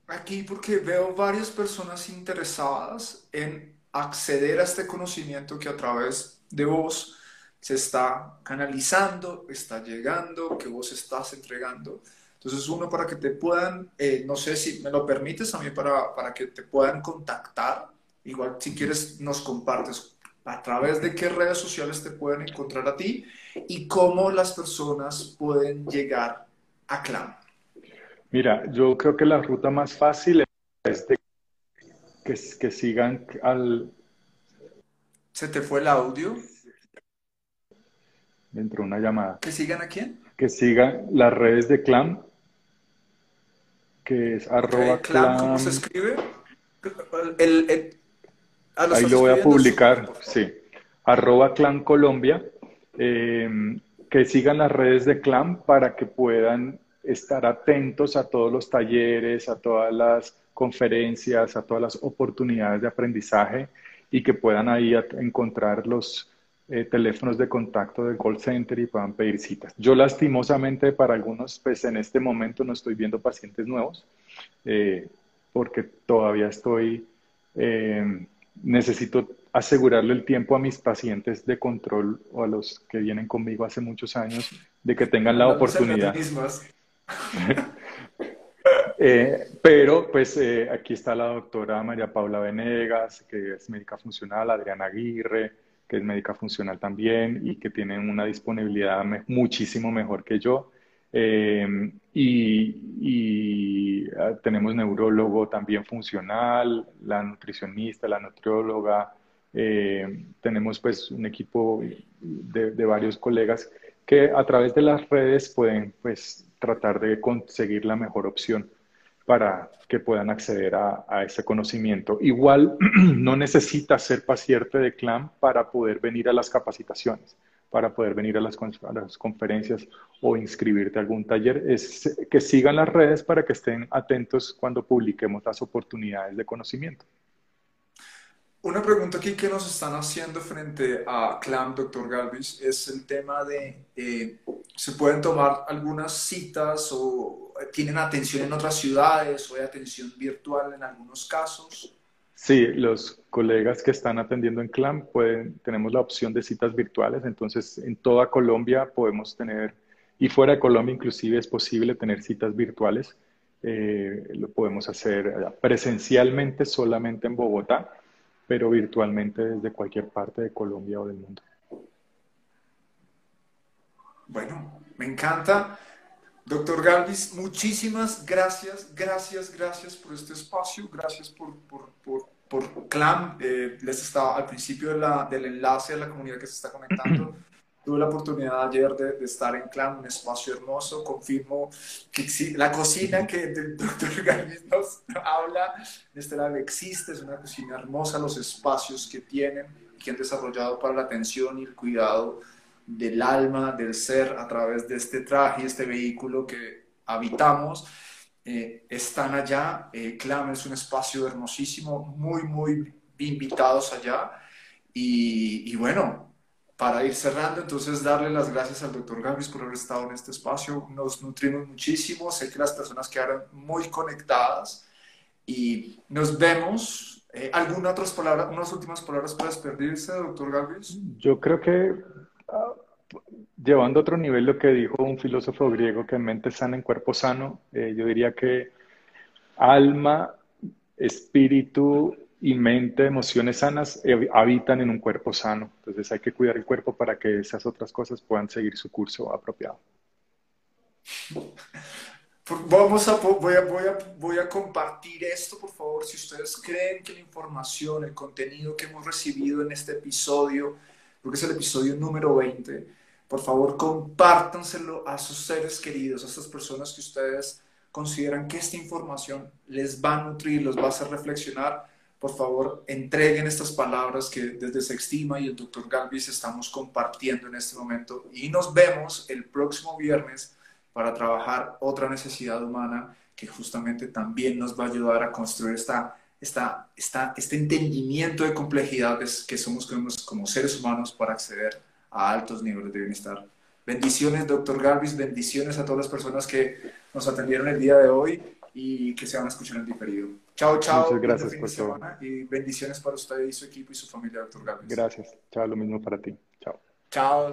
aquí porque veo varias personas interesadas en acceder a este conocimiento que a través de vos se está canalizando, está llegando, que vos estás entregando. Entonces, uno, para que te puedan, eh, no sé si me lo permites a mí, para, para que te puedan contactar. Igual, si quieres, nos compartes a través de qué redes sociales te pueden encontrar a ti y cómo las personas pueden llegar a Clam. Mira, yo creo que la ruta más fácil es que, que sigan al... ¿Se te fue el audio? Dentro de una llamada. ¿Que sigan a quién? Que sigan las redes de Clam que es arroba clan, ¿Cómo se escribe? El, ah, Ahí lo voy a publicar, sí. Arroba Clan Colombia. Em, que sigan las redes de Clan para que puedan estar atentos a todos los talleres, a todas las conferencias, a todas las oportunidades de aprendizaje y que puedan ahí encontrar los eh, teléfonos de contacto del call center y puedan pedir citas. Yo lastimosamente para algunos, pues en este momento no estoy viendo pacientes nuevos eh, porque todavía estoy, eh, necesito asegurarle el tiempo a mis pacientes de control o a los que vienen conmigo hace muchos años de que tengan la oportunidad. [LAUGHS] pero pues aquí está la doctora María Paula Venegas, que es médica funcional, Adriana Aguirre, que es médica funcional también y que tienen una disponibilidad muchísimo mejor que yo. Eh, y, ah, tenemos neurólogo también funcional, la nutricionista, la nutrióloga, eh, tenemos pues un equipo de, varios colegas que a través de las redes pueden pues tratar de conseguir la mejor opción para que puedan acceder a, ese conocimiento. Igual [CLEARS THROAT] no necesitas ser paciente de CLAM para poder venir a las capacitaciones, para poder venir a las, conferencias o inscribirte a algún taller. Es que sigan las redes para que estén atentos cuando publiquemos las oportunidades de conocimiento. Una pregunta aquí que nos están haciendo frente a CLAM, doctor Galvis, es el tema de, eh, ¿se pueden tomar algunas citas o tienen atención en otras ciudades o hay atención virtual en algunos casos? Sí, los colegas que están atendiendo en CLAM pueden, tenemos la opción de citas virtuales, entonces en toda Colombia podemos tener, y fuera de Colombia inclusive es posible tener citas virtuales, eh, lo podemos hacer presencialmente solamente en Bogotá pero virtualmente desde cualquier parte de Colombia o del mundo. Bueno, me encanta. Doctor Galvis, muchísimas gracias, gracias, gracias por este espacio, gracias por, por, por, por CLAM. Eh, les estaba al principio de la, del enlace a la comunidad que se está conectando. Tuve la oportunidad ayer de, estar en Clan, un espacio hermoso. Confirmo que la cocina que el doctor [LAUGHS] Galvis nos habla en este lado existe, es una cocina hermosa, los espacios que tienen y que han desarrollado para la atención y el cuidado del alma, del ser, a través de este traje, este vehículo que habitamos. Eh, están allá. Eh, es un espacio hermosísimo, muy, muy invitados allá. Y, y bueno, para ir cerrando, entonces darle las gracias al doctor Gambis por haber estado en este espacio. Nos nutrimos muchísimo, sé que las personas quedaron muy conectadas y nos vemos. Eh, ¿Alguna otras palabras, unas últimas palabras para despedirse, doctor Gambis? Yo creo que ah, llevando a otro nivel lo que dijo un filósofo griego que mente sana en cuerpo sano, eh, yo diría que alma, espíritu y mente, emociones sanas eh, habitan en un cuerpo sano. Entonces hay que cuidar el cuerpo para que esas otras cosas puedan seguir su curso apropiado. Vamos a, voy, a, voy, a, voy a compartir esto, por favor. Si ustedes creen que la información, el contenido que hemos recibido en este episodio, porque es el episodio número 20, por favor compártanselo a sus seres queridos, a estas personas que ustedes consideran que esta información les va a nutrir, los va a hacer reflexionar por favor, entreguen estas palabras que desde Sextima y el doctor Galvis estamos compartiendo en este momento. Y nos vemos el próximo viernes para trabajar otra necesidad humana que justamente también nos va a ayudar a construir esta, esta, esta, este entendimiento de complejidades que somos como seres humanos para acceder a altos niveles de bienestar. Bendiciones, doctor Galvis, bendiciones a todas las personas que nos atendieron el día de hoy y que se van a escuchar en diferido. Chao, chao. Muchas gracias por todo. Y bendiciones para usted y su equipo y su familia, doctor Gálvez. Gracias. Chao, lo mismo para ti. Chao. Chao.